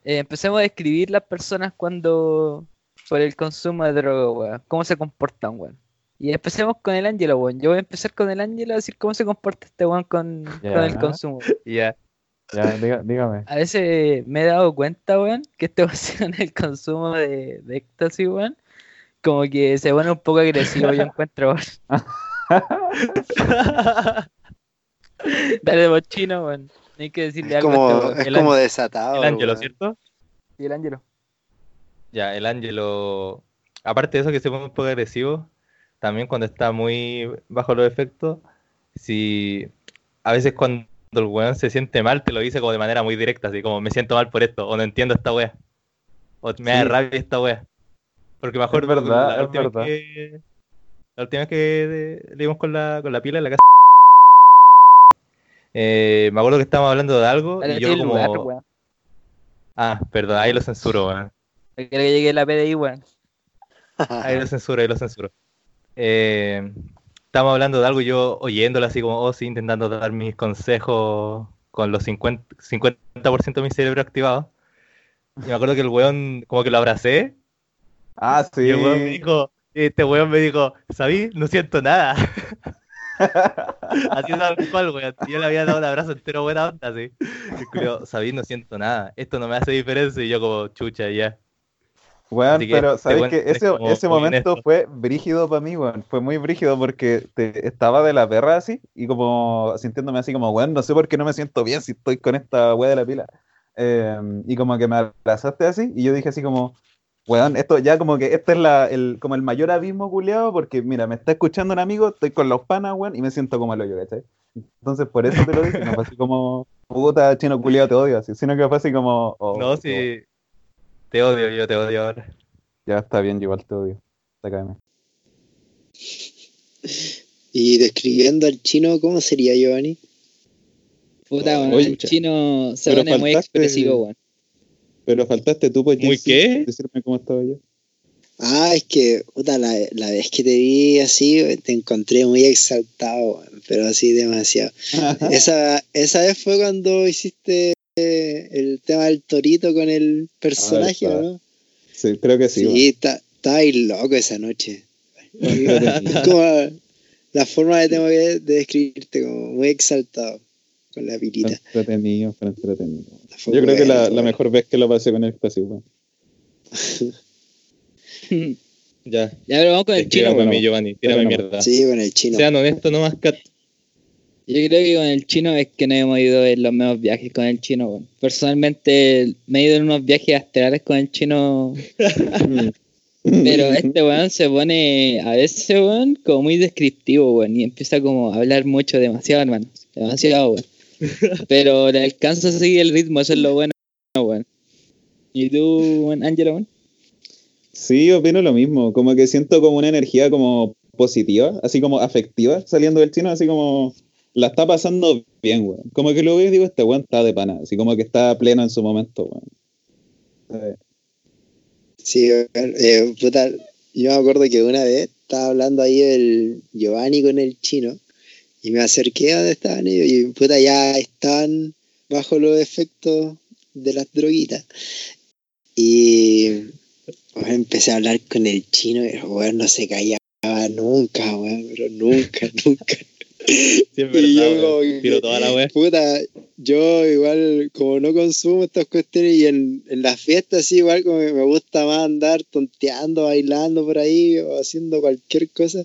Eh, empecemos a describir las personas cuando, por el consumo de droga, weón. Cómo se comportan, weón. Y empecemos con el Ángelo, weón. Yo voy a empezar con el Ángelo a decir cómo se comporta este weón con, el consumo. Ya. Ya, dígame. A veces me he dado cuenta, weón, que este weón <laughs> con el consumo de, de éxtasis, weón, como que se pone un poco agresivo, yo <laughs> encuentro. <laughs> Dale bochino, weón. No hay que decirle Es algo como, este es El como ángel- desatado. El Ángelo. ¿cierto? Sí, el Ángelo. Ya, el Ángelo, aparte de eso que se pone un poco agresivo, también cuando está muy bajo los efectos, si a veces cuando el weón se siente mal, te lo dice como de manera muy directa, así como me siento mal por esto, o no entiendo esta wea, o me da Sí. rabia esta wea. Porque me acuerdo verdad, la, es última vez verdad. que, la última vez que de- le dimos con la, con la pila en la casa, eh, me acuerdo que estábamos hablando de algo y yo como... lugar, weón. Ah, perdón, ahí lo censuro, weón. Quiero que llegue la PDI, weón. <laughs> Ahí lo censuro, ahí lo censuro. Eh, estamos hablando de algo y yo oyéndolo así como, oh, sí, intentando dar mis consejos con los 50%, 50 de mi cerebro activado. Y me acuerdo que el weón como que lo abracé Ah, sí. y el weón me dijo, este weón me dijo, ¿sabí? No siento nada. <laughs> así tal cual, weón. Yo le había dado un abrazo entero buena onda, así. Y ¿sabí? No siento nada. Esto no me hace diferencia. Y yo como, chucha, ya. Weón, que pero este ¿sabes weón que es ese, ese momento honesto. fue brígido para mí, weón? Fue muy brígido porque te, estaba de la perra así y como sintiéndome así como, weón, no sé por qué no me siento bien si estoy con esta weá de la pila. Eh, y como que me abrazaste así y yo dije así como, weón, esto ya como que este es la, el, como el mayor abismo culiado porque mira, me está escuchando un amigo, estoy con los panas, weón, y me siento como el hoyo, ¿cachai? Entonces por eso te lo dije, no fue así como, puta, chino culiado, te odio, así, sino que fue así como, oh, No, sí. Te odio, yo te odio ahora. Ya está bien, igual te odio. Sácame. Y describiendo al chino, ¿cómo sería Giovanni? Puta, weón, Oye, el chino se pone muy expresivo, weón. Pero faltaste tú, pues, ¿Muy qué? decirme cómo estaba yo. Ah, es que, puta, la, la vez que te vi así, te encontré muy exaltado, pero así demasiado. <laughs> Esa, esa vez fue cuando hiciste eh, el tema del torito con el personaje, Ah, ¿o verdad. ¿no? Sí, creo que sí. Sí, está- estaba ahí loco esa noche. <laughs> Es como la forma que tengo que de describirte, como muy exaltado con la Fue pirita. entretenido, fue entretenido. Fue Yo creo que la, bueno, la mejor vez que lo pasé con el espacio, weón. <laughs> Ya. Ya, pero vamos con el chino, mí, Giovanni, tírame mierda. Sí, con el chino. Sean honestos nomás, Cat. Yo creo que con el chino es que no hemos ido en los mismos viajes con el chino, weón. Personalmente me he ido en unos viajes astrales con el chino, <laughs> pero este weón se pone a veces, weón, como muy descriptivo, weón, y empieza como a hablar mucho, demasiado, hermano. Demasiado, weón. Pero le alcanza a seguir el ritmo, eso es lo bueno, weón. ¿Y tú, Ángelo, weón? Sí, opino lo mismo. Como que siento como una energía como positiva, así como afectiva, saliendo del chino, así como la está pasando bien, weón. Como que lo veo y digo, este weón está de pana, así como que está pleno en su momento, weón. Sí, eh, puta, yo me acuerdo que una vez estaba hablando ahí el Giovanni con el chino y me acerqué a donde estaban ellos y puta ya estaban bajo los efectos de las droguitas. Y bueno, empecé a hablar con el chino y el weón no se callaba nunca, weón, pero nunca, <laughs> nunca. Sí, es Y yo como Tiro toda la wea. Puta, yo igual como no consumo estas cuestiones y en, en las fiestas sí, igual como que me gusta más andar tonteando, bailando por ahí o haciendo cualquier cosa.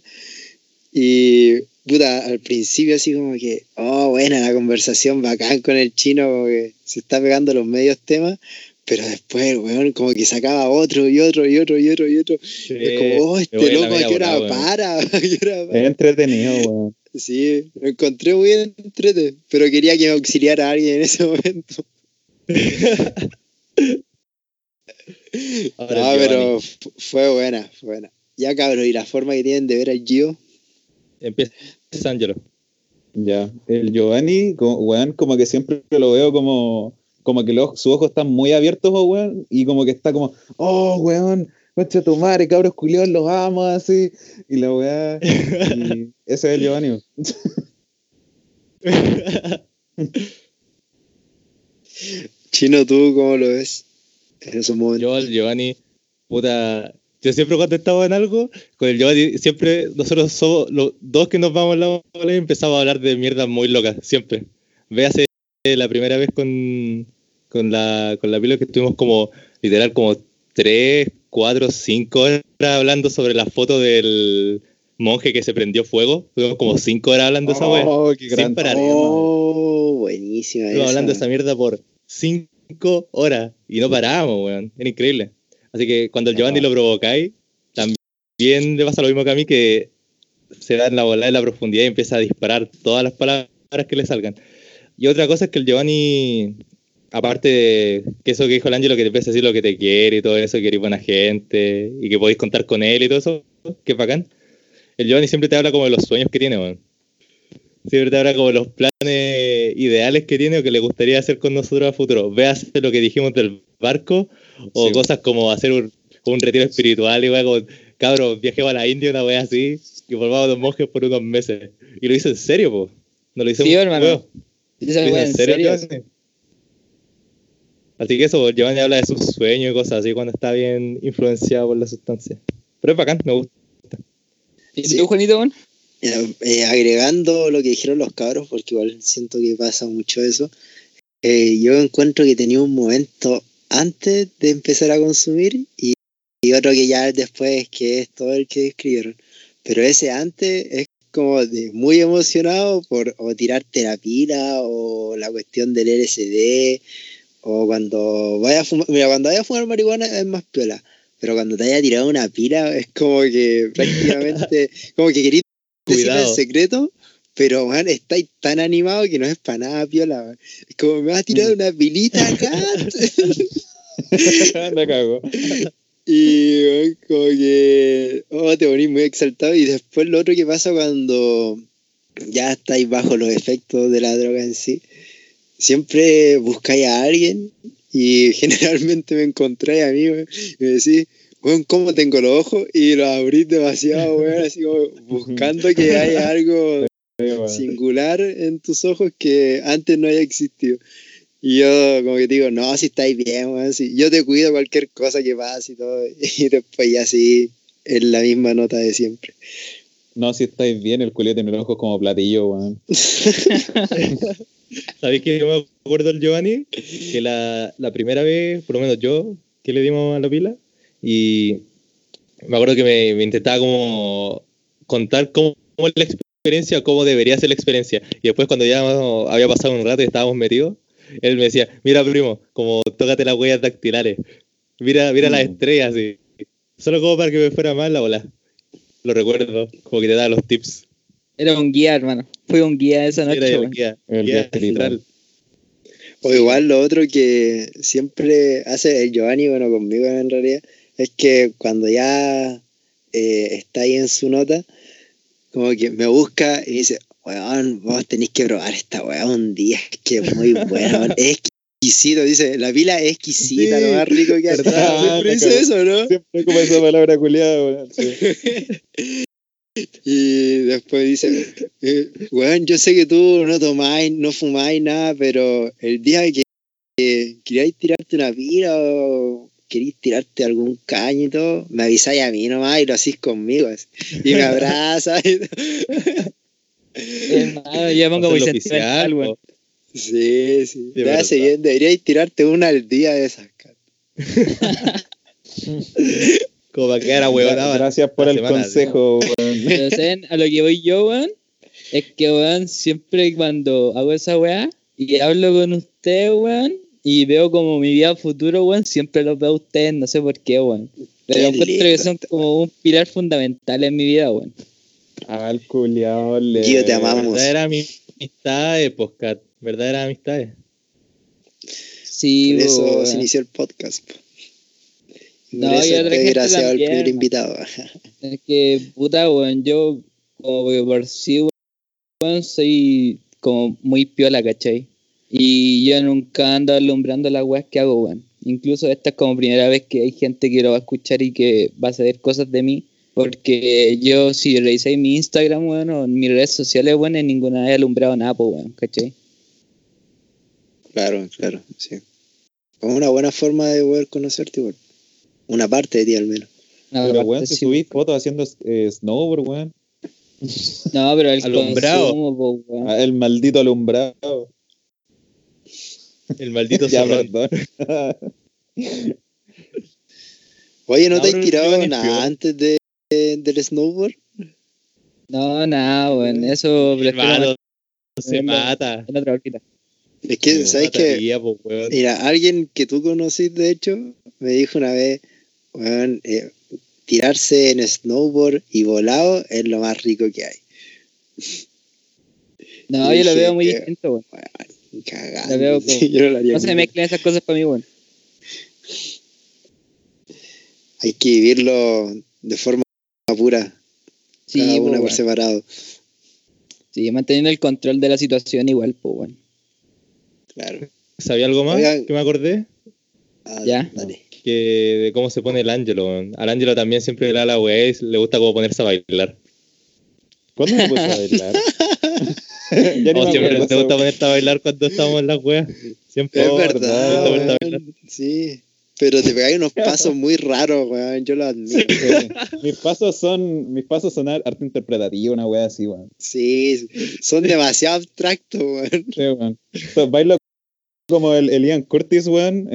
Y puta, al principio así como que, oh, buena la conversación, bacán con el chino, como que se está pegando los medios temas. Pero después, weón, como que sacaba otro y otro y otro y otro y otro. Sí, es como, oh, este loco, ¿a qué hora para? <laughs> ¿A qué hora para? Es entretenido, weón. Sí, lo encontré muy entrete, pero quería que me auxiliara alguien en ese momento. <laughs> Ahora no, el pero fue buena, fue buena. Ya cabrón, y la forma que tienen de ver al Gio, Empieza Angelo. Ya. El Giovanni, como, weón, como que siempre lo veo como, como que los, sus ojos están muy abiertos, oh, weón, y como que está como, oh, weón, concha tu madre, cabros culiados, los amo, así. Y la weá. y <laughs> ese es el Giovanni. Chino, ¿tú cómo lo ves? En esos momentos. Yo, el Giovanni, puta. Yo siempre cuando estaba en algo, con el Giovanni, siempre nosotros somos los dos que nos vamos a la bola y empezamos a hablar de mierdas muy locas, siempre. Véase la primera vez con, con la con la pila que estuvimos como, literal, como tres, cuatro, cinco horas hablando sobre la foto del monje que se prendió fuego. Estuvimos como cinco horas hablando de esa wea. Oh, qué Sin gran parar. Oh, buenísima Estuvimos esa. hablando de esa mierda por cinco horas y no parábamos, weón. Era increíble. Así que cuando el Giovanni lo provocáis, también le pasa lo mismo que a mí, que se da en la bola de la profundidad y empieza a disparar todas las palabras que le salgan. Y otra cosa es que el Giovanni, aparte de que eso que dijo el Ángelo, que te empieza a decir lo que te quiere y todo eso, que eres buena gente y que podéis contar con él y todo eso, que es bacán. El Giovanni siempre te habla como de los sueños que tiene, weón. Siempre te habla como de los planes ideales que tiene o que le gustaría hacer con nosotros a futuro. Veas lo que dijimos del barco o Sí. cosas como hacer un, un retiro espiritual y como, cabros, viajemos a la India, una wea así, y formamos dos monjes por unos meses. Y lo hizo en serio, po. No lo hizo Sí, en hermano. Lo wea, en serio. Giovanni? Así que eso, Giovanni habla de sus sueños y cosas así cuando está bien influenciado por la sustancia. Pero es bacán, me gusta. ¿Y Sí. tú, Juanito? Eh, eh, agregando lo que dijeron los cabros, porque igual siento que pasa mucho eso, eh, yo encuentro que tenía un momento antes de empezar a consumir y, y otro que ya después, que es todo el que describieron. Pero ese antes es como de muy emocionado por o tirarte la pila o la cuestión del LSD o cuando vaya a fumar, mira, cuando vaya a fumar marihuana es más piola. Pero cuando te haya tirado una pila es como que <laughs> prácticamente, como que querís decir el secreto, pero man, estáis tan animado que no es para nada piola. man. Es como me vas a tirar una pilita acá. <laughs> La cago. y man, como que oh, te ponís muy exaltado. Y después lo otro que pasa cuando ya estáis bajo los efectos de la droga en sí, siempre buscáis a alguien y <laughs> generalmente me encontráis a mí weón, y me decís, weón, ¿cómo tengo los ojos? Y los abrís demasiado, weón, así como buscando que haya algo singular en tus ojos que antes no haya existido. Y yo como que te digo, no, si estáis bien, si yo te cuido cualquier cosa que pase y todo. <laughs> Y después ya sí, en la misma nota de siempre. No, si estáis bien, el culio tiene los ojos como platillo, weón. <laughs> ¿Sabéis que yo me acuerdo del Giovanni? Que la, la primera vez, por lo menos yo, que le dimos a la pila, y me acuerdo que me, me intentaba como contar cómo, cómo la experiencia, cómo debería ser la experiencia. Y después cuando ya había pasado un rato y estábamos metidos, él me decía, mira primo, como tócate las huellas dactilares, mira, mira las Mm. estrellas, y solo como para que me fuera mal la bola. Lo recuerdo, como que te daba los tips. Era un guía, hermano. Fui un guía esa noche, Era el guía, El guía guía. O igual lo otro que siempre hace el Giovanni, bueno, conmigo en realidad, es que cuando ya eh, está ahí en su nota, como que me busca y dice, weón, vos tenéis que probar esta weón un día, es que es muy <laughs> weón, es exquisito, dice, la pila es exquisita, Sí, lo más rico que hay. <laughs> Siempre dice eso, ¿no? Siempre como esa palabra culiada, weón. sí. <laughs> Y después dice, eh, weón, yo sé que tú no tomáis, no fumáis nada, pero el día que, que queráis tirarte una pira o queréis tirarte algún caño y todo, me avisáis a mí nomás y lo hacís conmigo. así. Y me abrazas. y todo. Hermano, yo me pongo muy sentimental, weón. Sí, sí. De Te hace bien, deberíais tirarte una al día de esas. <laughs> Como para quedar ahueonado. Gracias por el semana, consejo, weón. A lo que voy yo, weón, es que, weón, siempre cuando hago esa weá y hablo con ustedes, weón, y veo como mi vida futuro, weón, siempre los veo a ustedes, no sé por qué, weón. Pero Qué encuentro que son como un pilar fundamental en mi vida, weón. El culiao le. Gio, te amamos. Verdadera amistades, podcast. Verdadera amistades. Sí, Por eso weón. se inició el podcast. No, por y eso otra estoy gracias al primer invitado. Es que, puta, weón, yo, como que por sí, weón, soy como muy piola, ¿cachai? Y yo nunca ando alumbrando las weas que hago, weón. Incluso esta es como primera vez que hay gente que lo va a escuchar y que va a saber cosas de mí. Porque yo, si revisáis mi Instagram, weón, o mis redes sociales, weón, en ninguna he alumbrado nada, pues, weón, ¿cachai? Claro, claro, sí. Es una buena forma de poder conocerte, igual. Una parte de ti al menos. No, Pero, weón, si sí, subís fotos haciendo eh, snowboard, weón. No, pero el Alumbrado. consumo, po, weón. Ah, El maldito alumbrado. El maldito <laughs> ya, perdón. Oye, ¿no No, te has tirado nada antes de, del snowboard? No, nada, weón. Eso prefiero Hermano, se mata. en otra horquita. Es que, Se ¿sabes qué? Mira, alguien que tú conocís, de hecho, me dijo una vez, weón, eh, tirarse en snowboard y volado es lo más rico que hay. No, Yo lo veo muy distinto, weón. Cagando. La veo como- Sí, yo no lo haría No se nunca. mezclan esas cosas para mí, weón. Hay que vivirlo de forma pura, Sí, cada po, una por separado. sí, manteniendo el control de la situación igual, pues, weón. Claro. ¿Sabía algo más Oigan. que me acordé? Ah, Ya. Dale. Que de cómo se pone el Ángelo. weón. Al Ángelo también siempre le da la weá y le gusta como ponerse a bailar. ¿Cuándo puse a bailar? <laughs> ya ni O me siempre te gusta ponerte a bailar cuando estamos en las weas. Siempre. Es verdad, verdad, weón. Sí. Pero te pegáis unos pasos muy raros, weón. Yo lo admito. Sí. mis pasos son mis pasos son ar- arte interpretativo, una wea así, weón. Sí, son demasiado abstractos, weón. Sí, weón. O sea, bailo como el, el Ian Curtis, weón.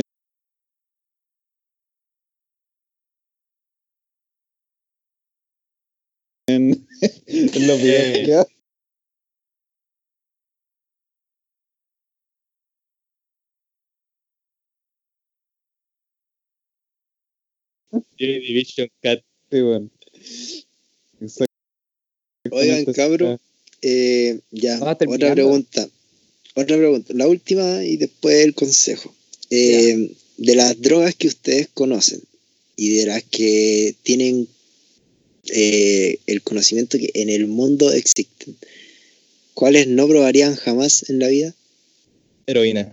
En, en los videos. Joy Division Cat. Weón. Oigan, cabro. Eh, ya, otra pregunta. Otra pregunta. La última y después el consejo. Eh, de las drogas que ustedes conocen y de las que tienen eh, el conocimiento que en el mundo existen, ¿cuáles no probarían jamás en la vida? Heroína.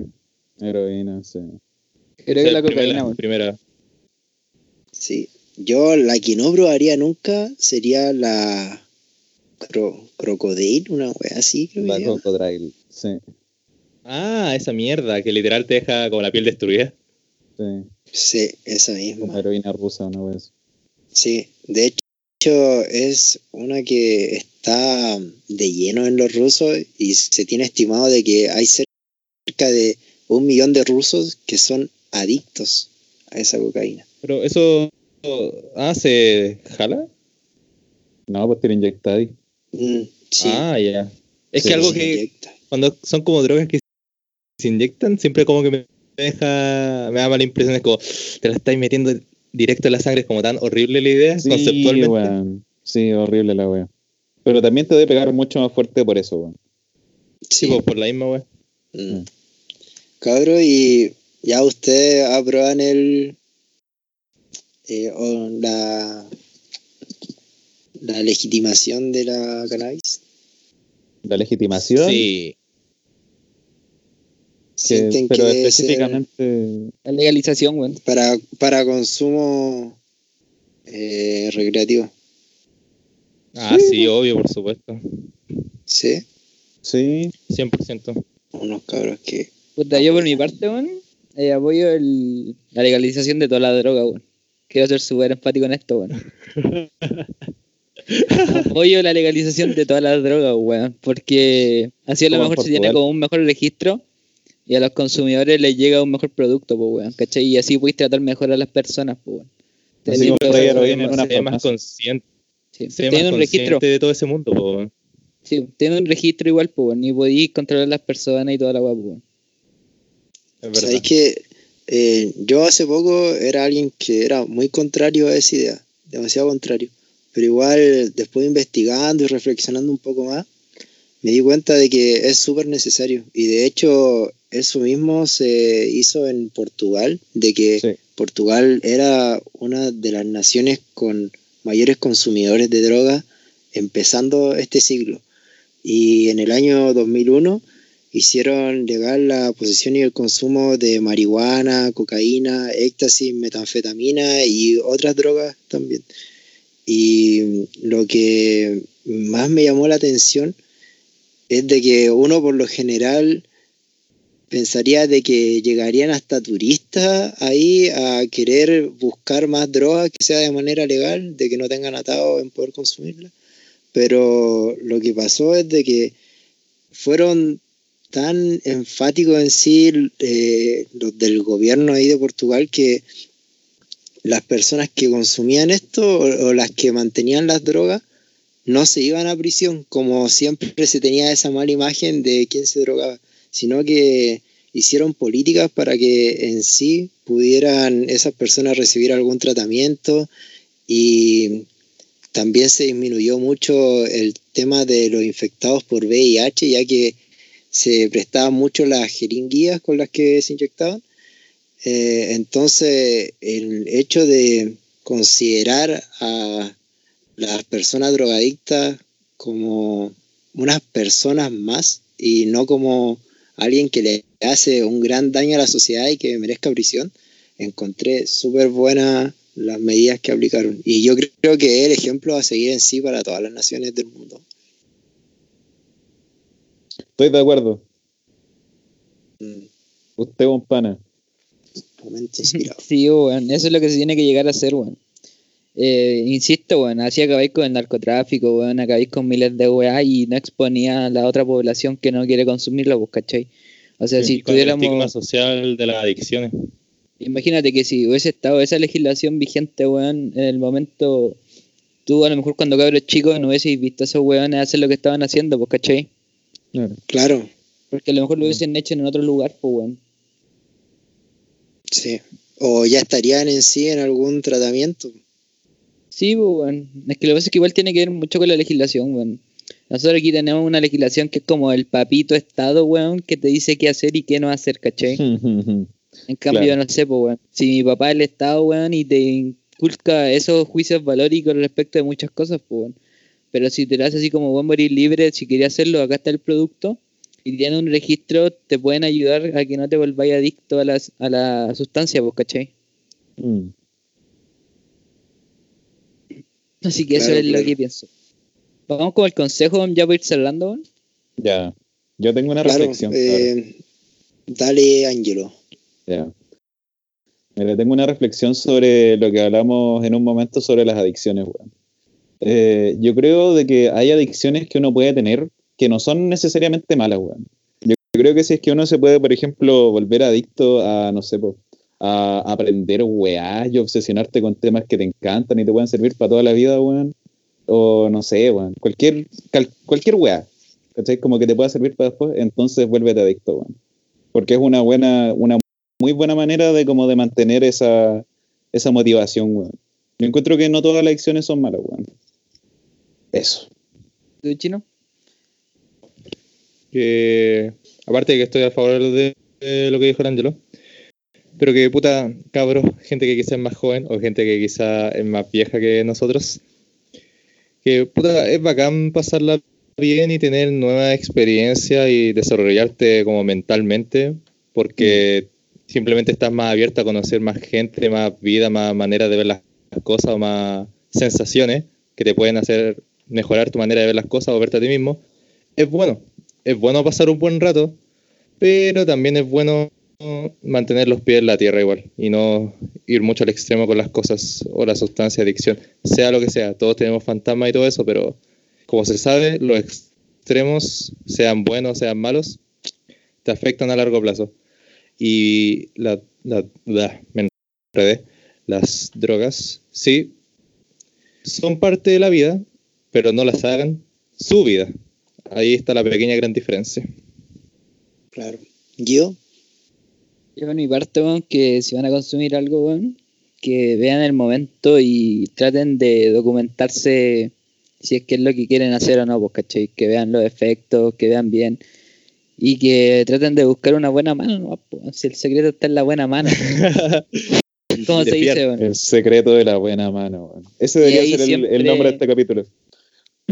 Heroína, sí. Creo Esa que es la primera, cocaína, weón. Primera. Sí. Yo la que no probaría nunca sería la cro crocodile, una wea así, creo que La. Cocodrile, sí. Ah, esa mierda que literal te deja como la piel destruida. sí. Sí, esa misma. Heroína rusa, una wea así. Sí, de hecho es una que está de lleno en los rusos y se tiene estimado de que hay cerca de un millón de rusos que son adictos a esa cocaína. Pero eso. Ah, ¿se jala? No, pues te lo inyectáis. Mm, sí, Ah, ya. Es Sí, que algo que inyecta. cuando son como drogas que se inyectan, siempre como que me deja, me da mala impresión, es como, te la estáis metiendo directo en la sangre, es como tan horrible la idea, Sí, conceptualmente. Sí, horrible la wea. Pero también te debe pegar mucho más fuerte por eso, weón. Sí, pues, por la misma wea. Mm. Cabro, y ya ustedes aprueban el eh, o la la legitimación de la cannabis. La legitimación. Sí. que- pero que específicamente. La legalización, weón. para, para consumo eh, recreativo. Ah, sí, obvio, por supuesto. Sí, Sí, 100%. unos cabros que. Puta, yo por mi parte, weón, eh, apoyo el- la legalización de toda la droga, weón. Quiero ser súper enfático en esto, weón. <laughs> apoyo la legalización de todas las drogas, weón. Porque así a lo mejor se tiene como un mejor registro y a los consumidores les llega un mejor producto, pues, weón. ¿Cachai? Y así puedes tratar mejor a las personas, pues, weón. Así como una más consciente, sí, más un registro. consciente de todo ese mundo, weón. Sí, tiene un registro igual, pues, weón. Y podéis controlar a las personas y toda la weá, pues, weón. Es verdad. Sabéis que eh, yo hace poco era alguien que era muy contrario a esa idea, demasiado contrario. Pero igual, después investigando y reflexionando un poco más, me di cuenta de que es súper necesario. Y de hecho, eso mismo se hizo en Portugal, de que sí. Portugal era una de las naciones con mayores consumidores de droga empezando este siglo. Y en el año 2001 hicieron legal la posesión y el consumo de marihuana, cocaína, éxtasis, metanfetamina y otras drogas también. Y lo que más me llamó la atención es de que uno por lo general pensaría de que llegarían hasta turistas ahí a querer buscar más drogas que sea de manera legal, de que no tengan atado en poder consumirla. Pero lo que pasó es de que fueron tan enfáticos en sí eh, los del gobierno ahí de Portugal que las personas que consumían esto o, o las que mantenían las drogas no se iban a prisión, como siempre se tenía esa mala imagen de quién se drogaba, sino que hicieron políticas para que en sí pudieran esas personas recibir algún tratamiento y también se disminuyó mucho el tema de los infectados por VIH, ya que se prestaban mucho las jeringuillas con las que se inyectaban. Eh, entonces, el hecho de considerar a las personas drogadictas como unas personas más y no como alguien que le hace un gran daño a la sociedad y que merezca prisión, encontré súper buenas las medidas que aplicaron. Y yo creo que es el ejemplo a seguir en sí para todas las naciones del mundo. Estoy de acuerdo. Mm, Usted es un pana. Sí, weón, eso es lo que se tiene que llegar a hacer, weón. Eh, insisto, weón, así acabáis con el narcotráfico, weón, acabáis con miles de weá y no exponía a la otra población que no quiere consumirlo, pues, ¿cachai? O sea, Y si con el estigma tuviéramos, social de las adicciones. imagínate que si hubiese estado esa legislación vigente, weón, en el momento, tú a lo mejor cuando cabros chicos no hubieses visto a esos weones hacer lo que estaban haciendo, pues, ¿cachai? Claro, Porque a lo mejor lo hubiesen hecho en otro lugar, pues, weón. sí. O ya estarían en sí en algún tratamiento. Sí, pues, weón. Es que lo que pasa es que igual tiene que ver mucho con la legislación, weón. Nosotros aquí tenemos una legislación que es como el papito Estado, weón, que te dice qué hacer y qué no hacer, ¿cachai? <laughs> En cambio, Claro. no sé, pues, weón. Si mi papá es el Estado, weón, y te inculca esos juicios valóricos respecto de muchas cosas, pues, weón. Pero si te lo hace así como buen morir libre, si querías hacerlo, acá está el producto. Y tiene un registro, te pueden ayudar a que no te volváis adicto a, las, a la sustancia, pues, ¿cachai? Mm. Así que eso Claro, es lo que pienso. Vamos con el consejo, ya para ir cerrando. Ya. Yo tengo una Claro, reflexión. eh, dale, Ángelo. Ya. Mira, tengo una reflexión sobre lo que hablamos en un momento sobre las adicciones, weón. Eh, yo creo de que hay adicciones que uno puede tener que no son necesariamente malas, weón. Yo creo que si es que uno se puede, por ejemplo, volver adicto a, no sé, a aprender weá y obsesionarte con temas que te encantan y te pueden servir para toda la vida, weón. O no sé, weón. Cualquier, cal- cualquier weá. Como que te pueda servir para después, entonces vuélvete adicto, weón. Porque es una buena, una muy buena manera de como de mantener esa, esa motivación, weón. Yo encuentro que no todas las adicciones son malas, weón. Eso. ¿Tú, chino? que aparte de que estoy a favor de, de lo que dijo el Angelo, pero que puta cabros, gente que quizás es más joven o gente que quizás es más vieja que nosotros, que puta es bacán pasarla bien y tener nueva experiencia y desarrollarte como mentalmente, porque simplemente estás más abierto a conocer más gente, más vida, más maneras de ver las cosas o más sensaciones que te pueden hacer mejorar tu manera de ver las cosas o verte a ti mismo, es bueno. Es bueno pasar un buen rato, pero también es bueno mantener los pies en la tierra igual y no ir mucho al extremo con las cosas o la sustancia adicción, sea lo que sea. Todos tenemos fantasmas y todo eso, pero como se sabe, los extremos, sean buenos, sean malos, te afectan a largo plazo. Y la, la, la- me enredé. las drogas, sí, son parte de la vida, pero no las hagan su vida. Ahí está la pequeña gran diferencia. Claro. ¿Yo? Yo en mi parte, weón, que si van a consumir algo, weón, que vean el momento y traten de documentarse si es que es lo que quieren hacer o no, pues, ¿cachai? Que vean los efectos, que vean bien y que traten de buscar una buena mano, ¿no? Pues, si el secreto está en la buena mano. <laughs> ¿Cómo se dice, weón? El secreto de la buena mano. weón. Ese Y debería ser el, nombre de este capítulo.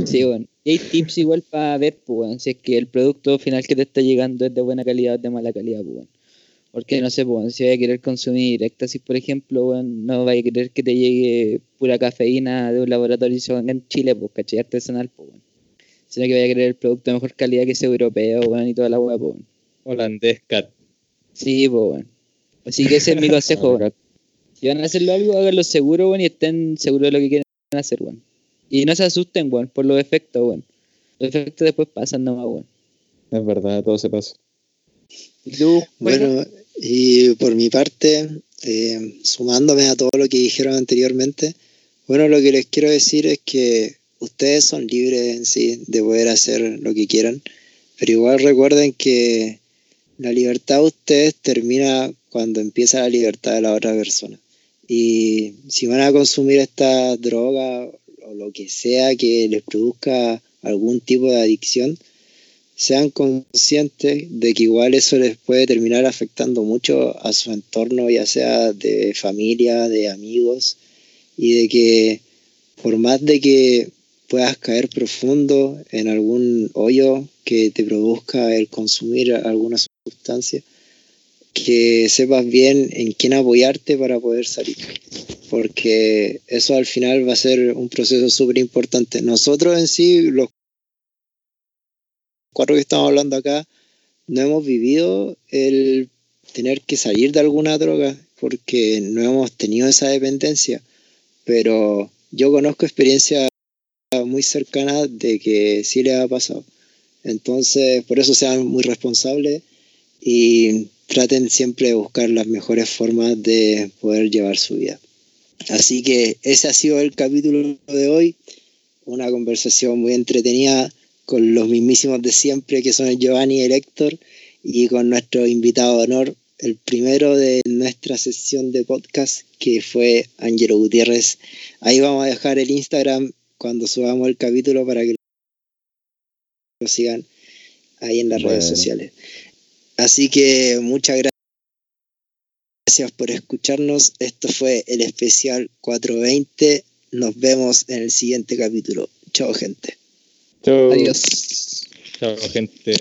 Sí, bueno. Y hay tips igual para ver, pues, si es que el producto final que te está llegando es de buena calidad o de mala calidad, pues, weón. Porque no sé, pues, si vaya a querer consumir éxtasis, por ejemplo, weón, no vaya a querer que te llegue pura cafeína de un laboratorio en Chile, pues, ¿cachai? Artesanal, pues, weón. Sino que vaya a querer el producto de mejor calidad que sea europeo, weón, y toda la weá, pues. Holandés Cat. Sí, pues, weón. Así que ese es mi <laughs> consejo. Si van a hacerlo algo, háganlo seguro, weón, y estén seguros de lo que quieren hacer, weón. Y no se asusten, weón, por los efectos, weón. Los efectos después pasan nomás, weón. Es verdad, todo se pasa. ¿Y tú? Bueno, y por mi parte, eh, sumándome a todo lo que dijeron anteriormente, bueno, lo que les quiero decir es que ustedes son libres en sí de poder hacer lo que quieran, pero igual recuerden que la libertad de ustedes termina cuando empieza la libertad de la otra persona. Y si van a consumir esta droga lo que sea que les produzca algún tipo de adicción, sean conscientes de que igual eso les puede terminar afectando mucho a su entorno, ya sea de familia, de amigos, y de que por más de que puedas caer profundo en algún hoyo que te produzca el consumir alguna sustancia, que sepas bien en quién apoyarte para poder salir. Porque eso al final va a ser un proceso súper importante. Nosotros en sí, los cuatro que estamos hablando acá, no hemos vivido el tener que salir de alguna droga porque no hemos tenido esa dependencia. Pero yo conozco experiencias muy cercanas de que sí les ha pasado. Entonces, por eso sean muy responsables y traten siempre de buscar las mejores formas de poder llevar su vida. Así que ese ha sido el capítulo de hoy. Una conversación muy entretenida con los mismísimos de siempre, que son el Giovanni y el Héctor, y con nuestro invitado de honor, el primero de nuestra sesión de podcast, que fue Ángelo Gutiérrez. Ahí vamos a dejar el Instagram cuando subamos el capítulo para que lo sigan ahí en las redes Bueno. sociales. Así que muchas gracias por escucharnos. Esto fue el especial 420. Nos vemos en el siguiente capítulo. Chao, gente. Chao. Adiós. Chao, gente.